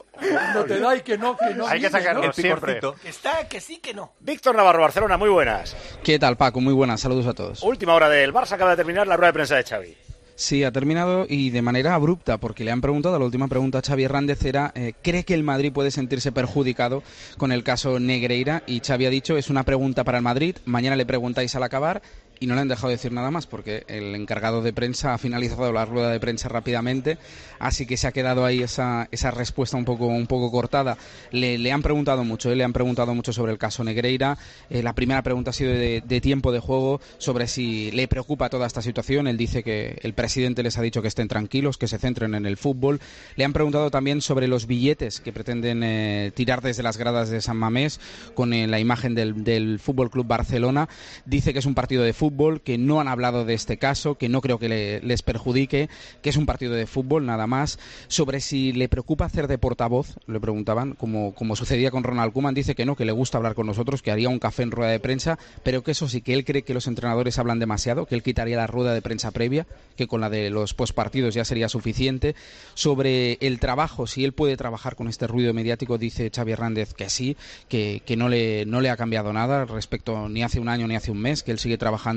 No te da y que no, que no. Hay que sacarlo ¿no? siempre. Que está, que sí, que no. Víctor Navarro, Barcelona, muy buenas. ¿Qué tal, Paco? Muy buenas, saludos a todos. Última hora del Barça, acaba de terminar la rueda de prensa de Xavi. Sí, ha terminado y de manera abrupta, porque le han preguntado, la última pregunta a Xavi Hernández era, eh, ¿cree que el Madrid puede sentirse perjudicado con el caso Negreira? Y Xavi ha dicho, es una pregunta para el Madrid, mañana le preguntáis al acabar y no le han dejado decir nada más porque el encargado de prensa ha finalizado la rueda de prensa rápidamente, así que se ha quedado ahí esa, esa respuesta un poco, un poco cortada. Le, le han preguntado mucho, eh, le han preguntado mucho sobre el caso Negreira. Eh, la primera pregunta ha sido de, de tiempo de juego, sobre si le preocupa toda esta situación. Él dice que el presidente les ha dicho que estén tranquilos, que se centren en el fútbol. Le han preguntado también sobre los billetes que pretenden eh, tirar desde las gradas de San Mamés con eh, la imagen del, del Fútbol Club Barcelona. Dice que es un partido de fútbol, que no han hablado de este caso, que no creo que le- les perjudique, que es un partido de fútbol nada más. Sobre si le preocupa hacer de portavoz, le preguntaban, como, como sucedía con Ronald Koeman, dice que no, que le gusta hablar con nosotros, que haría un café en rueda de prensa, pero que eso sí, que él cree que los entrenadores hablan demasiado, que él quitaría la rueda de prensa previa, que con la de los postpartidos ya sería suficiente. Sobre el trabajo, si él puede trabajar con este ruido mediático, dice Xavi Hernández que sí, que, que no, le, no le ha cambiado nada respecto ni hace un año ni hace un mes, que él sigue trabajando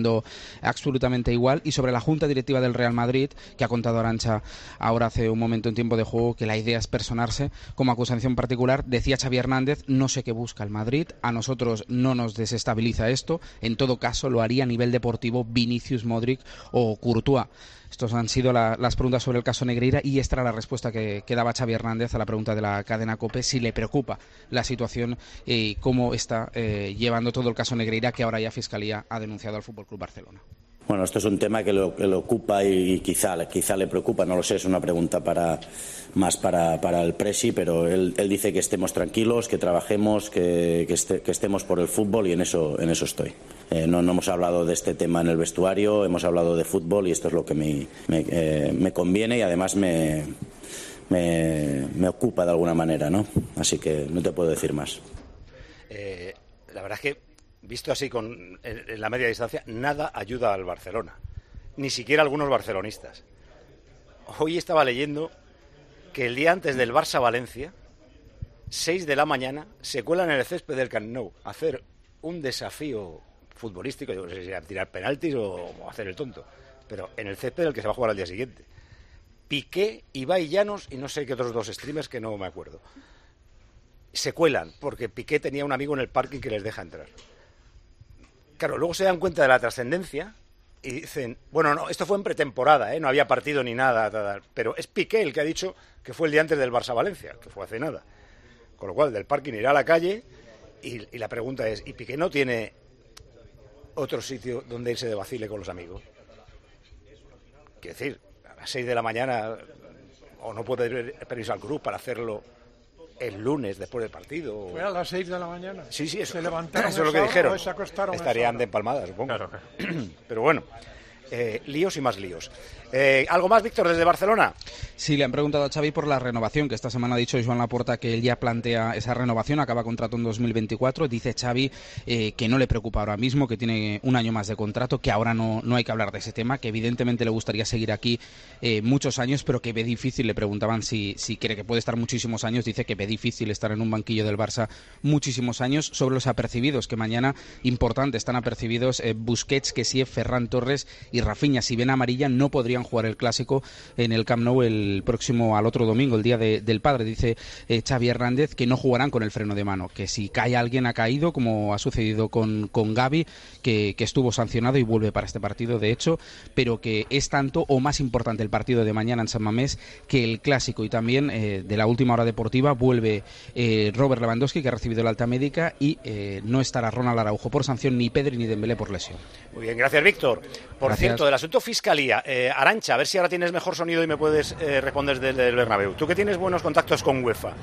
absolutamente igual. Y sobre la Junta Directiva del Real Madrid, que ha contado Arancha ahora hace un momento en tiempo de juego, que la idea es personarse como acusación particular, decía Xavi Hernández, no sé qué busca el Madrid, a nosotros no nos desestabiliza esto, en todo caso lo haría a nivel deportivo Vinicius Modric o Courtois. Estos han sido la- las preguntas sobre el caso Negreira y esta era la respuesta que, daba Xavi Hernández a la pregunta de la cadena COPE si le preocupa la situación y cómo está eh, llevando todo el caso Negreira que ahora ya Fiscalía ha denunciado al Fútbol Club Barcelona. Bueno, esto es un tema que lo, que lo ocupa y quizá, quizá le preocupa, no lo sé, es una pregunta para, más para, para el Presi, pero él, dice que estemos tranquilos, que trabajemos, que, que, este- que estemos por el fútbol y en eso, en eso estoy. Eh, no, no hemos hablado de este tema en el vestuario, hemos hablado de fútbol y esto es lo que me, me, eh, conviene y además me, me, me ocupa de alguna manera, ¿no? Así que no te puedo decir más. Eh, la verdad es que, visto así con, en, en la media distancia, nada ayuda al Barcelona. Ni siquiera algunos barcelonistas. Hoy estaba leyendo que el día antes del Barça-Valencia, 6 de la mañana, se cuelan en el césped del Camp Nou a hacer un desafío futbolístico, yo no sé si a tirar penaltis o, hacer el tonto, pero en el césped del que se va a jugar al día siguiente. Piqué, Ibai Llanos y no sé qué otros dos streamers que no me acuerdo se cuelan porque Piqué tenía un amigo en el parking que les deja entrar. Claro, luego se dan cuenta de la trascendencia y dicen, bueno, no, esto fue en pretemporada, ¿eh? no había partido ni nada, tal, pero es Piqué el que ha dicho que fue el día antes del Barça-Valencia, que fue hace nada. Con lo cual, del parking irá a la calle y la pregunta es, ¿y Piqué no tiene otro sitio donde irse de vacile con los amigos? Quiero decir, a las 6 de la mañana o no puede pedir permiso al club para hacerlo el lunes después del partido. o- Fue a las 6 de la mañana. Sí, sí, eso, Se levantaron eso es lo que dijeron. Estarían de empalmada, supongo. Pero bueno, eh, líos y más líos. Eh, ¿Algo más, Víctor, desde Barcelona? Sí, le han preguntado a Xavi por la renovación, que esta semana ha dicho Joan Laporta que él ya plantea esa renovación, acaba contrato en 2024. Dice Xavi eh, que no le preocupa ahora mismo, que tiene un año más de contrato, que ahora no, no hay que hablar de ese tema, que evidentemente le gustaría seguir aquí eh, muchos años, pero que ve difícil, le preguntaban si, si cree que puede estar muchísimos años, dice que ve difícil estar en un banquillo del Barça muchísimos años. Sobre los apercibidos, que mañana, importante, están apercibidos Busquets, que sí, Ferran Torres y Rafinha. Si ven amarilla, no podrían jugar el clásico en el Camp Nou el próximo al otro domingo, el día del padre. Dice eh, Xavi Hernández que no jugarán con el freno de mano, que si cae alguien ha caído, como ha sucedido con, con Gaby, que, estuvo sancionado y vuelve para este partido, de hecho, pero que es tanto o más importante el partido de mañana en San Mamés que el clásico. Y también eh, de la última hora deportiva vuelve eh, Robert Lewandowski, que ha recibido la alta médica, y no estará Ronald Araujo por sanción, ni Pedri ni Dembélé por lesión. Muy bien, gracias Víctor. Por cierto, del asunto Fiscalía, Arancha, a ver si ahora tienes mejor sonido y me puedes responder desde el Bernabéu. Tú que tienes buenos contactos con UEFA,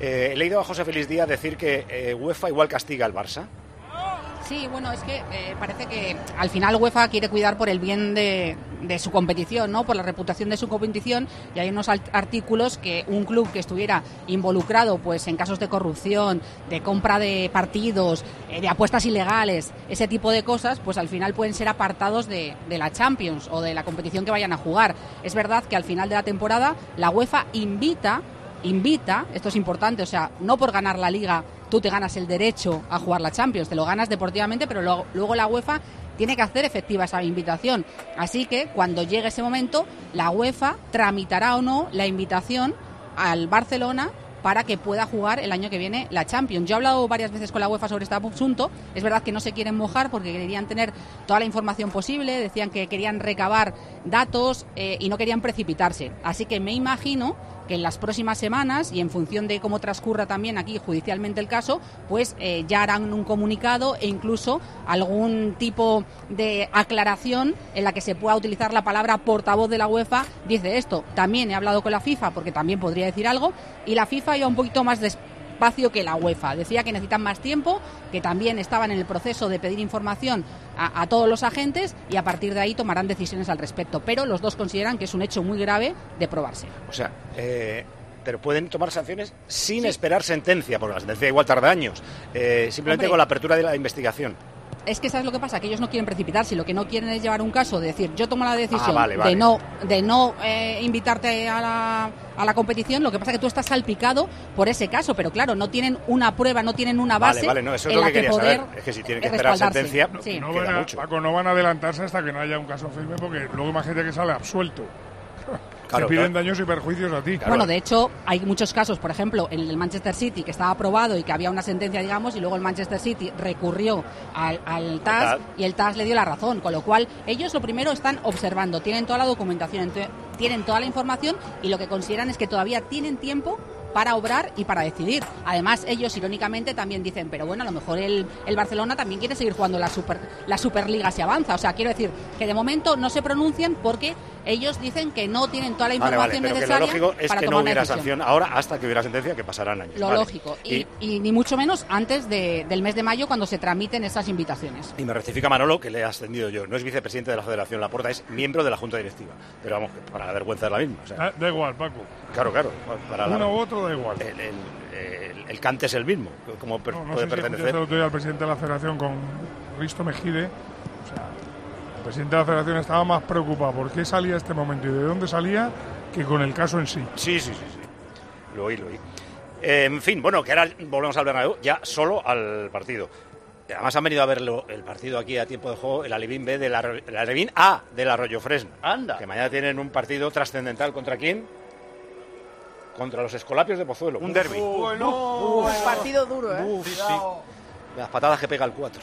eh, he leído a José Feliz Díaz decir que eh, UEFA igual castiga al Barça. Sí, bueno, es que eh, parece que al final UEFA quiere cuidar por el bien de, su competición, ¿no? Por la reputación de su competición y hay unos artículos que un club que estuviera involucrado pues en casos de corrupción, de compra de partidos, de apuestas ilegales, ese tipo de cosas, pues al final pueden ser apartados de, de la Champions o de la competición que vayan a jugar. Es verdad que al final de la temporada la UEFA invita invita, esto es importante, o sea, no por ganar la liga tú te ganas el derecho a jugar la Champions, te lo ganas deportivamente, pero luego, luego la UEFA tiene que hacer efectiva esa invitación. Así que cuando llegue ese momento, la UEFA tramitará o no la invitación al Barcelona para que pueda jugar el año que viene la Champions. Yo he hablado varias veces con la UEFA sobre este asunto. Es verdad que no se quieren mojar porque querían tener toda la información posible, decían que querían recabar datos eh, y no querían precipitarse. Así que me imagino que en las próximas semanas y en función de cómo transcurra también aquí judicialmente el caso, pues eh, ya harán un comunicado e incluso algún tipo de aclaración en la que se pueda utilizar la palabra portavoz de la UEFA. Dice esto. También he hablado con la FIFA porque también podría decir algo y la FIFA iba un poquito más espacio que la UEFA. Decía que necesitan más tiempo, que también estaban en el proceso de pedir información a, todos los agentes y a partir de ahí tomarán decisiones al respecto. Pero los dos consideran que es un hecho muy grave de probarse. O sea, eh, pero pueden tomar sanciones sin esperar sentencia, porque la sentencia igual tarda años, eh, simplemente con la apertura de la investigación es que sabes lo que pasa, que ellos no quieren precipitarse, lo que no quieren es llevar un caso de decir, yo tomo la decisión ah, de no, de no eh, invitarte a la, a la competición, lo que pasa es que tú estás salpicado por ese caso, pero claro, no tienen una prueba, no tienen una base vale, vale, no, eso es lo que, quería saber. Es que si tienen que esperar sentencia, no, van a, Paco, no van a adelantarse hasta que no haya un caso firme, porque luego imagínate que sale absuelto. Claro, piden daños y perjuicios a ti. Bueno, de hecho, hay muchos casos, por ejemplo, en el Manchester City, que estaba aprobado y que había una sentencia, digamos, y luego el Manchester City recurrió al, al TAS y el TAS le dio la razón. Con lo cual, ellos lo primero están observando, tienen toda la documentación, tienen toda la información y lo que consideran es que todavía tienen tiempo para obrar y para decidir. Además, ellos irónicamente también dicen, pero bueno, a lo mejor el, el Barcelona también quiere seguir jugando la, super, la Superliga si avanza. O sea, quiero decir que de momento no se pronuncian porque ellos dicen que no tienen toda la información necesaria que lo lógico es que no hubiera sanción ahora hasta que hubiera sentencia que pasarán años. Lo lógico. Y, ni mucho menos antes del mes de mayo cuando se tramiten esas invitaciones. Y me rectifica Manolo que le he ascendido yo. No es vicepresidente de la Federación La Porta, es miembro de la Junta Directiva. Pero vamos, para la vergüenza es la misma. Ah, da igual, Paco. Claro, claro. Para Uno u otro da igual. El, cante es el mismo, como puede pertenecer. Yo estoy al presidente de la Federación con Risto Mejide. Presidente de la Federación estaba más preocupado por qué salía este momento y de dónde salía que con el caso en sí. Sí, sí, sí. sí. Lo oí, lo oí. en fin, bueno, que ahora volvemos al Bernabéu, ya solo al partido. Además han venido a verlo el partido aquí a tiempo de juego, el Alevín B del el Alevín A del Arroyo Fresno. Anda. Que mañana tienen un partido trascendental contra quién? Contra los Escolapios de Pozuelo. Un derby. un partido duro, ¿eh? sí, sí. Las patadas que pega el 4.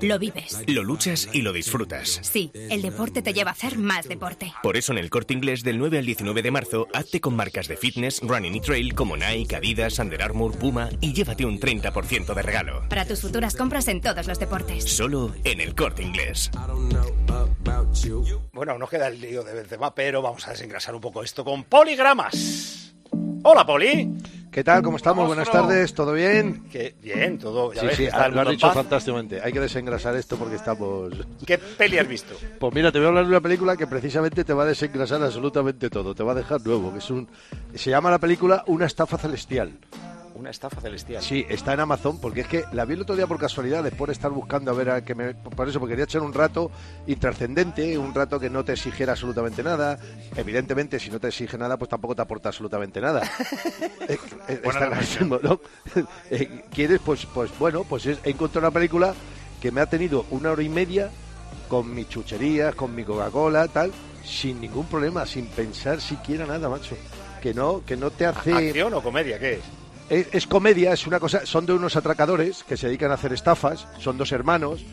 Lo vives. Lo luchas y lo disfrutas. Sí, el deporte te lleva a hacer más deporte. Por eso en el corte inglés del 9 al 19 de marzo, hazte con marcas de fitness, running y trail como Nike, Adidas, Under Armour, Puma y llévate un 30% de regalo. Para tus futuras compras en todos los deportes. Solo en el corte inglés. Bueno, nos queda el lío de Benzema, pero vamos a desengrasar un poco esto con poligramas. Hola, Poli. ¿Qué tal? ¿Cómo estamos? Buenas tardes, ¿todo bien? Bien, todo. ya Sí, ves sí, está lo has dicho fantásticamente. Hay que desengrasar esto porque estamos... ¿Qué peli has visto? Pues mira, te voy a hablar de una película que precisamente te va a desengrasar absolutamente todo. Te va a dejar nuevo. Que es un... Se llama la película Una estafa celestial. Una estafa celestial. Sí, está en Amazon porque es que la vi el otro día por casualidad después de estar buscando a ver a que me... Por eso, porque quería echar un rato intrascendente, un rato que no te exigiera absolutamente nada. Evidentemente, si no te exige nada, pues tampoco te aporta absolutamente nada. Eh, eh, está. Eh, ¿Quieres? Pues, pues bueno, pues es- he encontrado una película que me ha tenido una hora y media con mis chucherías, con mi Coca-Cola, tal, sin ningún problema, sin pensar siquiera nada, macho. Que no, que no te hace... ¿Acción o comedia? ¿Qué es? Es, es comedia, es una cosa, son de unos atracadores que se dedican a hacer estafas, son dos hermanos,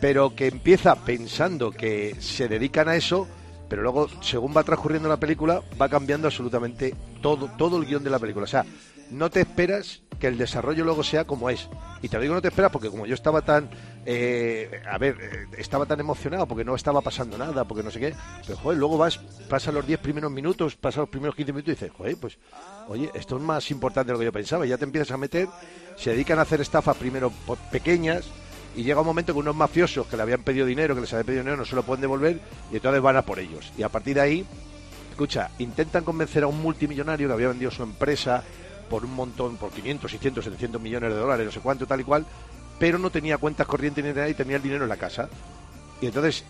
pero que empieza pensando que se dedican a eso, pero luego, según va transcurriendo la película, va cambiando absolutamente todo, todo el guion de la película. O sea, no te esperas que el desarrollo luego sea como es. Y te lo digo no te esperas porque como yo estaba tan, eh, a ver, eh, estaba tan emocionado porque no estaba pasando nada, porque no sé qué, pero joder, luego vas, pasan los 10 primeros minutos, pasan los primeros 15 minutos y dices, joder, pues, oye, esto es más importante de lo que yo pensaba. Ya te empiezas a meter, se dedican a hacer estafas primero pequeñas y llega un momento que unos mafiosos que le habían pedido dinero, que les habían pedido dinero, no se lo pueden devolver y entonces van a por ellos. Y a partir de ahí, escucha, intentan convencer a un multimillonario que había vendido su empresa por un montón, por 500, 600, 700 millones de dólares, no sé cuánto, tal y cual, pero no tenía cuentas corrientes ni nada y tenía el dinero en la casa. Y entonces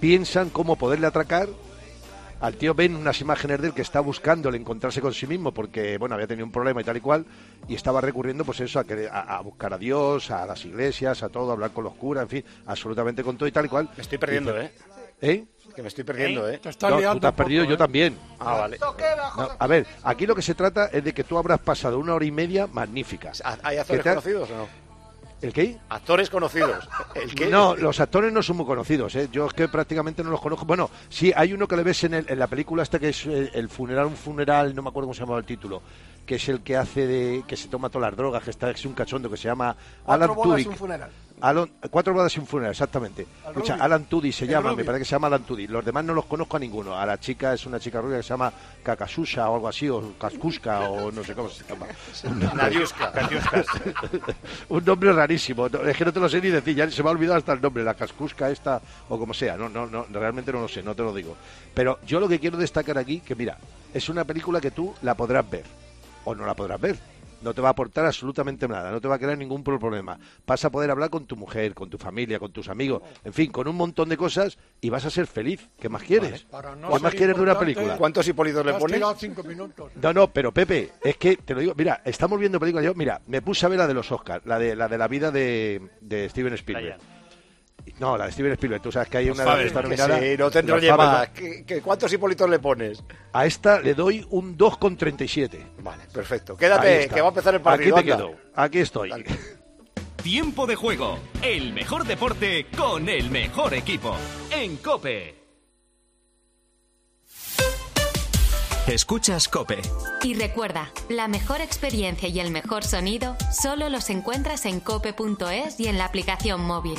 piensan cómo poderle atracar. Al tío ven unas imágenes de él que está buscando el encontrarse con sí mismo porque, bueno, había tenido un problema y tal y cual, y estaba recurriendo, pues eso, a, que- a, a buscar a Dios, a las iglesias, a todo, a hablar con los curas, en fin, absolutamente con todo y tal y cual. Me estoy perdiendo, Y ¿eh? ¿Eh? Que me estoy perdiendo, ¿eh? No, tú te has perdido, yo también. Ah, vale. No, a ver, aquí lo que se trata es de que tú habrás pasado una hora y media magnífica. ¿Hay actores te conocidos o no? ¿El qué? Actores conocidos. ¿El qué? No, los actores no son muy conocidos, ¿eh? Yo es que prácticamente no los conozco. Bueno, sí, hay uno que le ves en, el- en la película esta que es eh, el funeral, un funeral, no me acuerdo cómo se llamaba el título, que es el que hace de, que se toma todas las drogas, que está, es un cachondo, que se llama Alan Tudyk. un funeral. Alan- cuatro bodas y un funeral, exactamente. Escucha, rubio. Alan Tudyk se llama, rubio. me parece que se llama Alan Tudyk. Los demás no los conozco a ninguno. A la chica es una chica rubia que se llama Kakasusha o algo así, o Kaskuska o no sé cómo se llama. Nadiuska. Nadiuska. un nombre rarísimo. No, Es que no te lo sé ni decir, ya se me ha olvidado hasta el nombre, la cascusca esta o como sea. No, no, no, realmente no lo sé, no te lo digo. Pero yo lo que quiero destacar aquí, que mira, es una película que tú la podrás ver o no la podrás ver. No te va a aportar absolutamente nada, no te va a crear ningún pro- problema. Vas a poder hablar con tu mujer, con tu familia, con tus amigos, en fin, con un montón de cosas y vas a ser feliz. ¿Qué más quieres? No ¿Qué más quieres de una película? ¿Cuántos hipolitos Te le pones? cinco minutos. No, no, pero Pepe, es que te lo digo, mira, estamos viendo películas. Yo, mira, me puse a ver la de los Oscars, la de la de la vida de, de Steven Spielberg. No, la de Steven Spielberg, tú sabes que hay una que está nominada. sí, no te enrolles. ¿Qué- qué- cuántos hipolitos le pones? A esta le doy un 2,37. Vale, perfecto. Quédate, que va a empezar el partido. Aquí te anda. quedo, aquí estoy. Tiempo de juego. El mejor deporte con el mejor equipo. En Cope. Escuchas Cope. Y recuerda, la mejor experiencia y el mejor sonido solo los encuentras en cope.es y en la aplicación móvil.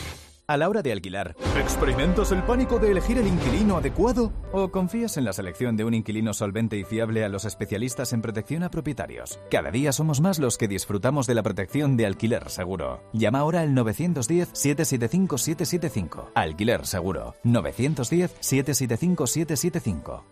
A la hora de alquilar, ¿experimentas el pánico de elegir el inquilino adecuado? ¿O confías en la selección de un inquilino solvente y fiable a los especialistas en protección a propietarios? Cada día somos más los que disfrutamos de la protección de alquiler seguro. Llama ahora al 910-775-775. Alquiler seguro. 910-775-775.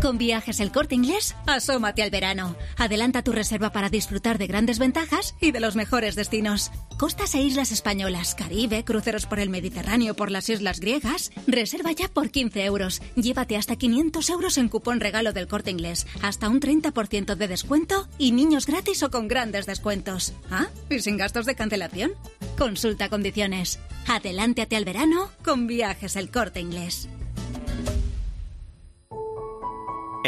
Con viajes el corte inglés, asómate al verano. Adelanta tu reserva para disfrutar de grandes ventajas y de los mejores destinos. Costas e islas españolas, Caribe, cruceros por el Mediterráneo, por las islas griegas. Reserva ya por 15 euros. Llévate hasta 500 euros en cupón regalo del corte inglés, hasta un 30% de descuento y niños gratis o con grandes descuentos. Ah, y sin gastos de cancelación. Consulta condiciones. Adelántate al verano con viajes el corte inglés.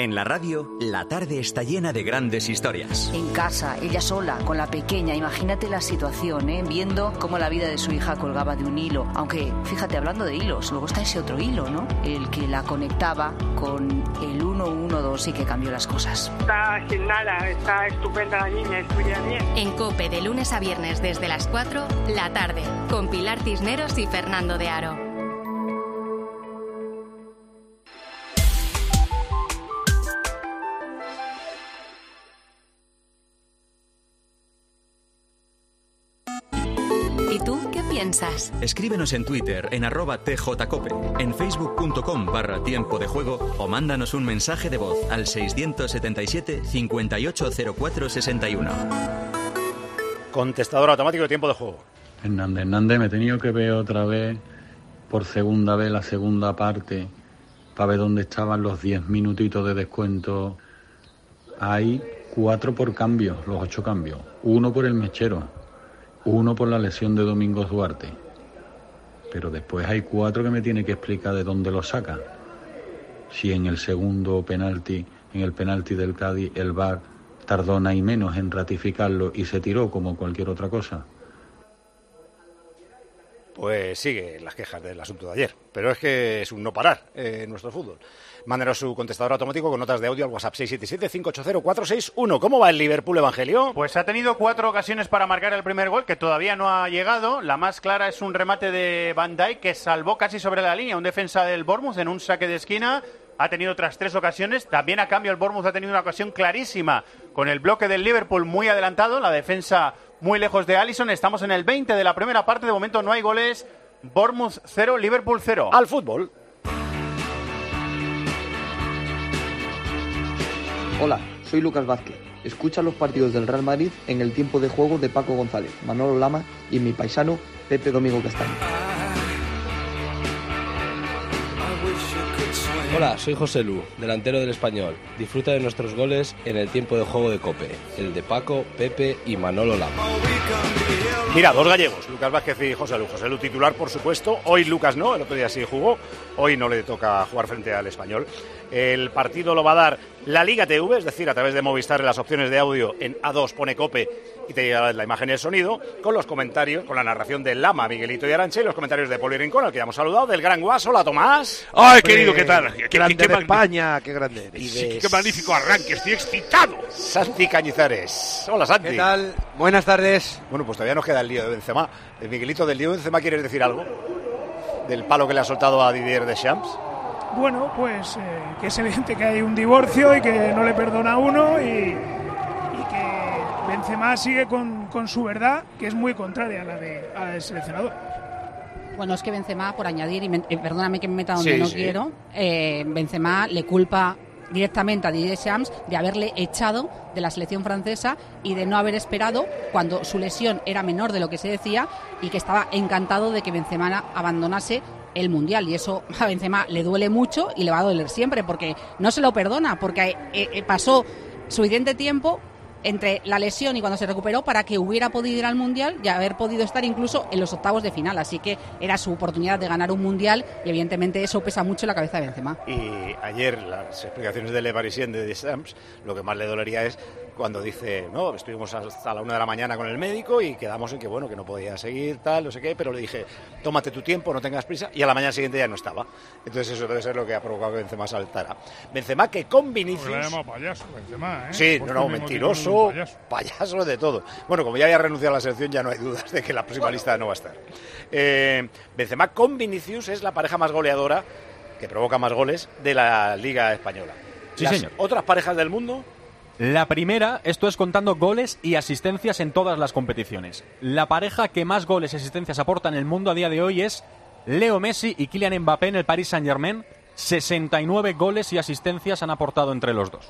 En la radio, la tarde está llena de grandes historias. En casa, ella sola, con la pequeña. Imagínate la situación, ¿eh? Viendo cómo la vida de su hija colgaba de un hilo. Aunque, fíjate, hablando de hilos, luego está ese otro hilo, ¿no? El que la conectaba con el 112 y que cambió las cosas. Está sin nada, está estupenda la niña, estudia bien. En COPE de lunes a viernes desde las 4, la tarde, con Pilar Cisneros y Fernando de Aro. Escríbenos en Twitter en arroba tjcope, en facebook.com barra tiempo de juego o mándanos un mensaje de voz al 677 580461. Contestador automático de tiempo de juego. Hernández, Hernández, me he tenido que ver otra vez, por segunda vez, la segunda parte, para ver dónde estaban los 10 minutitos de descuento. Hay cuatro por cambio, los ocho cambios. Uno por el mechero, uno por la lesión de Domingos Duarte. Pero después hay cuatro que me tiene que explicar de dónde lo saca. Si en el segundo penalti, en el penalti del Cádiz, el VAR tardó nada y menos en ratificarlo y se tiró como cualquier otra cosa. Pues sigue las quejas del asunto de ayer. Pero es que es un no parar en nuestro fútbol. Mándenos su contestador automático con notas de audio al WhatsApp 677-580-461. ¿Cómo va el Liverpool, Evangelio? Pues ha tenido cuatro ocasiones para marcar el primer gol, que todavía no ha llegado. La más clara es un remate de Van Dijk que salvó casi sobre la línea un defensa del Bournemouth en un saque de esquina. Ha tenido otras tres ocasiones. También a cambio el Bournemouth ha tenido una ocasión clarísima con el bloque del Liverpool muy adelantado. La defensa muy lejos de Allison. Estamos en el 20 de la primera parte. De momento no hay goles. Bournemouth 0, Liverpool 0. Al fútbol. Hola, soy Lucas Vázquez. Escucha los partidos del Real Madrid en el tiempo de juego de Paco González, Manolo Lama y mi paisano Pepe Domingo Castaño. Hola, soy José Lu, delantero del Español. Disfruta de nuestros goles en el tiempo de juego de Cope, el de Paco, Pepe y Manolo Lama. Mira, dos gallegos, Lucas Vázquez y José Lu. José Lu titular, por supuesto. Hoy Lucas no, el otro día sí jugó. Hoy no le toca jugar frente al español. El partido lo va a dar la Liga TV, es decir, a través de Movistar en las opciones de audio en A2 pone Cope y te llega la imagen y el sonido, con los comentarios, con la narración de Lama, Miguelito y Arancha y los comentarios de Poli Rincón, al que ya hemos saludado, del Gran Guas. Hola, Tomás. ¡Ay, querido, qué tal! ¡Qué, grande de España! ¡Qué grande eres. Y de ¡Qué magnífico arranque! ¡Estoy excitado! Santi Cañizares. Hola, Santi. ¿Qué tal? Buenas tardes. Bueno, pues todavía nos queda el lío de Benzema. El Miguelito, del lío de Benzema, ¿quieres decir algo? Del palo que le ha soltado a Didier Deschamps. Bueno, pues eh, que es evidente que hay un divorcio y que no le perdona a uno y, y que Benzema sigue con, con, su verdad, que es muy contraria a la, de, a la del seleccionador. Bueno, es que Benzema, por añadir, y me, eh, perdóname que me meta donde Sí, no sí. quiero, eh, Benzema le culpa directamente a Didier Deschamps de haberle echado de la selección francesa y de no haber esperado cuando su lesión era menor de lo que se decía y que estaba encantado de que Benzema abandonase el mundial. Y eso a Benzema le duele mucho y le va a doler siempre porque no se lo perdona porque eh, eh, pasó suficiente tiempo entre la lesión y cuando se recuperó para que hubiera podido ir al mundial y haber podido estar incluso en los octavos de final así que era su oportunidad de ganar un mundial y evidentemente eso pesa mucho en la cabeza de Benzema Y ayer las explicaciones de Le Parisien de Deschamps, lo que más le dolería es cuando dice, no, estuvimos hasta la una de la mañana con el médico y quedamos en que, bueno, que no podía seguir, tal, no sé qué, pero le dije, tómate tu tiempo, no tengas prisa, y a la mañana siguiente ya no estaba. Entonces eso debe ser lo que ha provocado que Benzema saltara. Benzema que con Vinicius... Porque le llama payaso, Benzema, ¿eh? Sí, no, no, mentiroso, payaso. payaso de todo. Bueno, como ya había renunciado a la selección, ya no hay dudas de que la próxima lista no va a estar. Eh, Benzema con Vinicius es la pareja más goleadora, que provoca más goles, de la Liga Española. Sí, Las señor. otras parejas del mundo, La primera, esto es contando goles y asistencias en todas las competiciones. La pareja que más goles y asistencias aporta en el mundo a día de hoy es Leo Messi y Kylian Mbappé en el Paris Saint-Germain. 69 goles y asistencias han aportado entre los dos.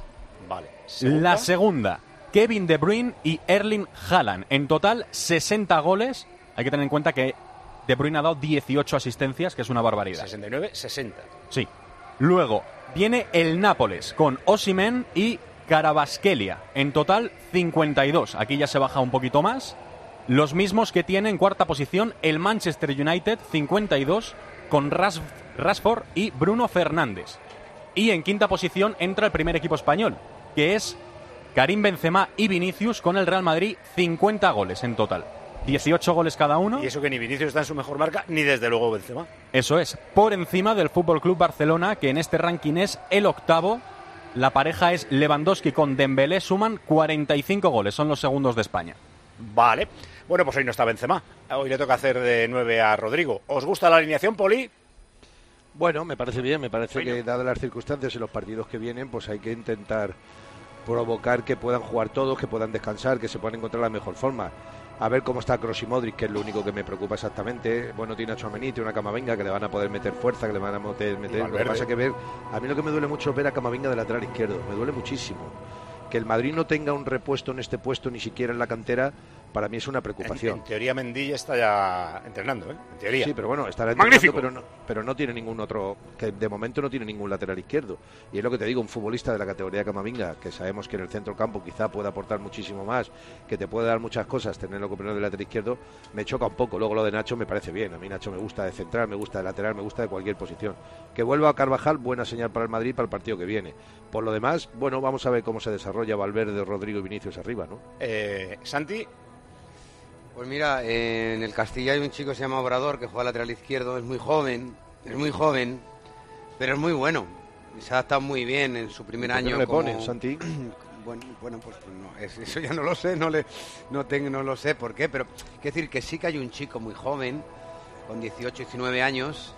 Vale. La segunda, Kevin De Bruyne y Erling Haaland. En total, 60 goles. Hay que tener en cuenta que De Bruyne ha dado 18 asistencias, que es una barbaridad. 69, 60. Sí. Luego viene el Nápoles con Osimen y Carabasquelia. En total, 52. Aquí ya se baja un poquito más. Los mismos que tiene en cuarta posición el Manchester United, 52, con Ras Rashford y Bruno Fernández. Y en quinta posición entra el primer equipo español, que es Karim Benzema y Vinicius con el Real Madrid, 50 goles en total. 18 goles cada uno. Y eso que ni Vinicius está en su mejor marca, ni desde luego Benzema. Eso es, por encima del Fútbol Club Barcelona, que en este ranking es el octavo. La pareja es Lewandowski con Dembélé, suman 45 goles, son los segundos de España. Vale. Bueno, pues hoy no está Benzema. Hoy le toca hacer de 9 a Rodrigo. ¿Os gusta la alineación, Poli? Bueno, me parece bien, me parece que dadas las circunstancias y los partidos que vienen, pues hay que intentar provocar que puedan jugar todos, que puedan descansar, que se puedan encontrar la mejor forma. A ver cómo está Kroos y Modric, que es lo único que me preocupa exactamente. Bueno, tiene a Chouameni, tiene una Camavinga que le van a poder meter fuerza, que le van a meter... meter. Lo que pasa que ver, a mí lo que me duele mucho es ver a Camavinga de lateral izquierdo, me duele muchísimo. Que el Madrid no tenga un repuesto en este puesto, ni siquiera en la cantera, para mí es una preocupación. En, en teoría Mendilla está ya entrenando, ¿eh? En teoría. Sí, pero bueno, estará Magnífico. entrenando, pero no, pero no tiene ningún otro, que de momento no tiene ningún lateral izquierdo. Y es lo que te digo, un futbolista de la categoría Camavinga, que sabemos que en el centro campo quizá pueda aportar muchísimo más, que te puede dar muchas cosas, tenerlo como primero de lateral izquierdo, me choca un poco. Luego lo de Nacho me parece bien. A mí Nacho me gusta de central, me gusta de lateral, me gusta de cualquier posición. Que vuelva a Carvajal, buena señal para el Madrid para el partido que viene. Por lo demás, bueno, vamos a ver cómo se desarrolla Valverde, Rodrigo y Vinicius arriba, ¿no? Eh, Santi, Pues mira, eh, en el Castilla hay un chico que se llama Obrador que juega lateral izquierdo, es muy joven, es muy joven, pero es muy bueno. Se ha adaptado muy bien en su primer ¿Y por qué año. no le como- Santi? Bueno, bueno, pues, no, es- eso ya no lo sé, no le, no tengo, no lo sé por qué, pero quiero decir que sí que hay un chico muy joven, con 18, 19 años,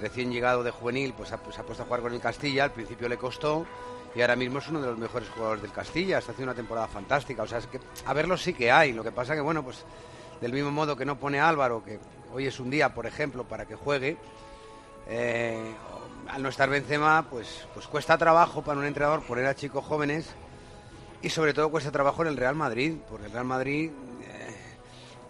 recién llegado de juvenil, pues ha, pues ha puesto a jugar con el Castilla, al principio le costó y ahora mismo es uno de los mejores jugadores del Castilla, está haciendo una temporada fantástica, o sea, es que a verlo sí que hay, lo que pasa que bueno, pues del mismo modo que no pone Álvaro, que hoy es un día, por ejemplo, para que juegue, eh, al no estar Benzema, pues, pues cuesta trabajo para un entrenador poner a chicos jóvenes y sobre todo cuesta trabajo en el Real Madrid, porque el Real Madrid eh,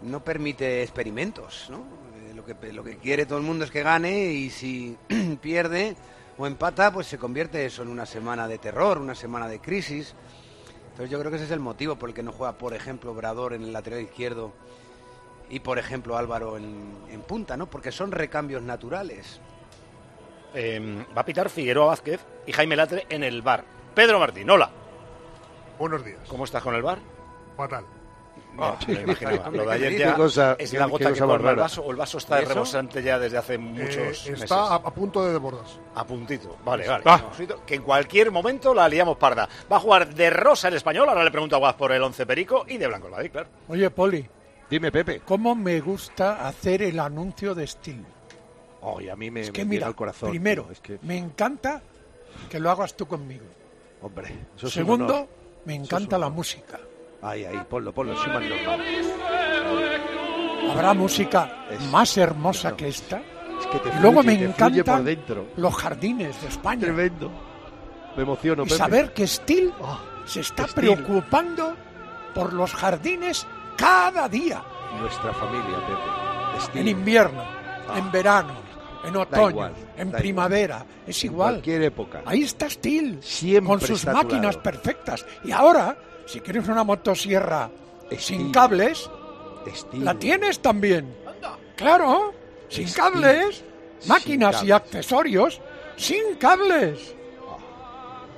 no permite experimentos, ¿no? Eh, lo, que, lo que quiere todo el mundo es que gane y si pierde o empata, pues se convierte eso en una semana de terror, una semana de crisis. Entonces yo creo que ese es el motivo por el que no juega, por ejemplo, Obrador en el lateral izquierdo y, por ejemplo, Álvaro en, en punta, ¿no? Porque son recambios naturales. eh, va a pitar Figueroa Vázquez y Jaime Latre en el bar. Pedro Martín, hola. Buenos días. ¿Cómo estás con el bar? Fatal. Me lo imaginaba. Lo de ayer ya cosa- es la gota que el vaso o el vaso está rebosante ya desde hace muchos Eh, meses. está a, a punto de desbordarse. A puntito. Vale, vale. Ah. Que en cualquier momento la liamos parda. Va a jugar de rosa el español. Ahora le pregunto a Guas por el 11 Perico y de blanco el Madrid, claro. Oye, Poli. Dime, Pepe. ¿Cómo me gusta hacer el anuncio de Steel? Oye, a mí me, Es que me mira, al corazón. primero, tío, es que, me encanta que lo hagas tú conmigo. hombre, eso es un Segundo, honor. me Eso es encanta un la música. Ahí, ahí, ponlo, ponlo, más normal. ¿Habrá música Es- más hermosa no. que esta? Es que te Y luego me te fluye por encantan dentro. los jardines de España. Tremendo. Me emociono, Y Pepe. saber que Steel se está Steel. preocupando por los jardines cada día. Nuestra familia, Pepe. Steel. En invierno, en verano, en otoño, igual, en primavera. Es En igual. cualquier época. Ahí está Steel. Siempre con sus máquinas perfectas. Y ahora, si quieres una motosierra sin cables, Steel. la tienes también. Claro, sin Steel. cables, Sin máquinas y accesorios sin cables.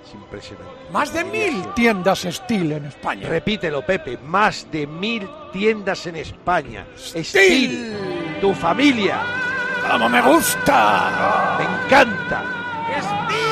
Es impresionante. Más de mil tiendas Steel en España. Repítelo, Pepe. Más de mil tiendas en España. Steel. Tu familia. ¡Como me gusta! Me encanta. ¡Steel!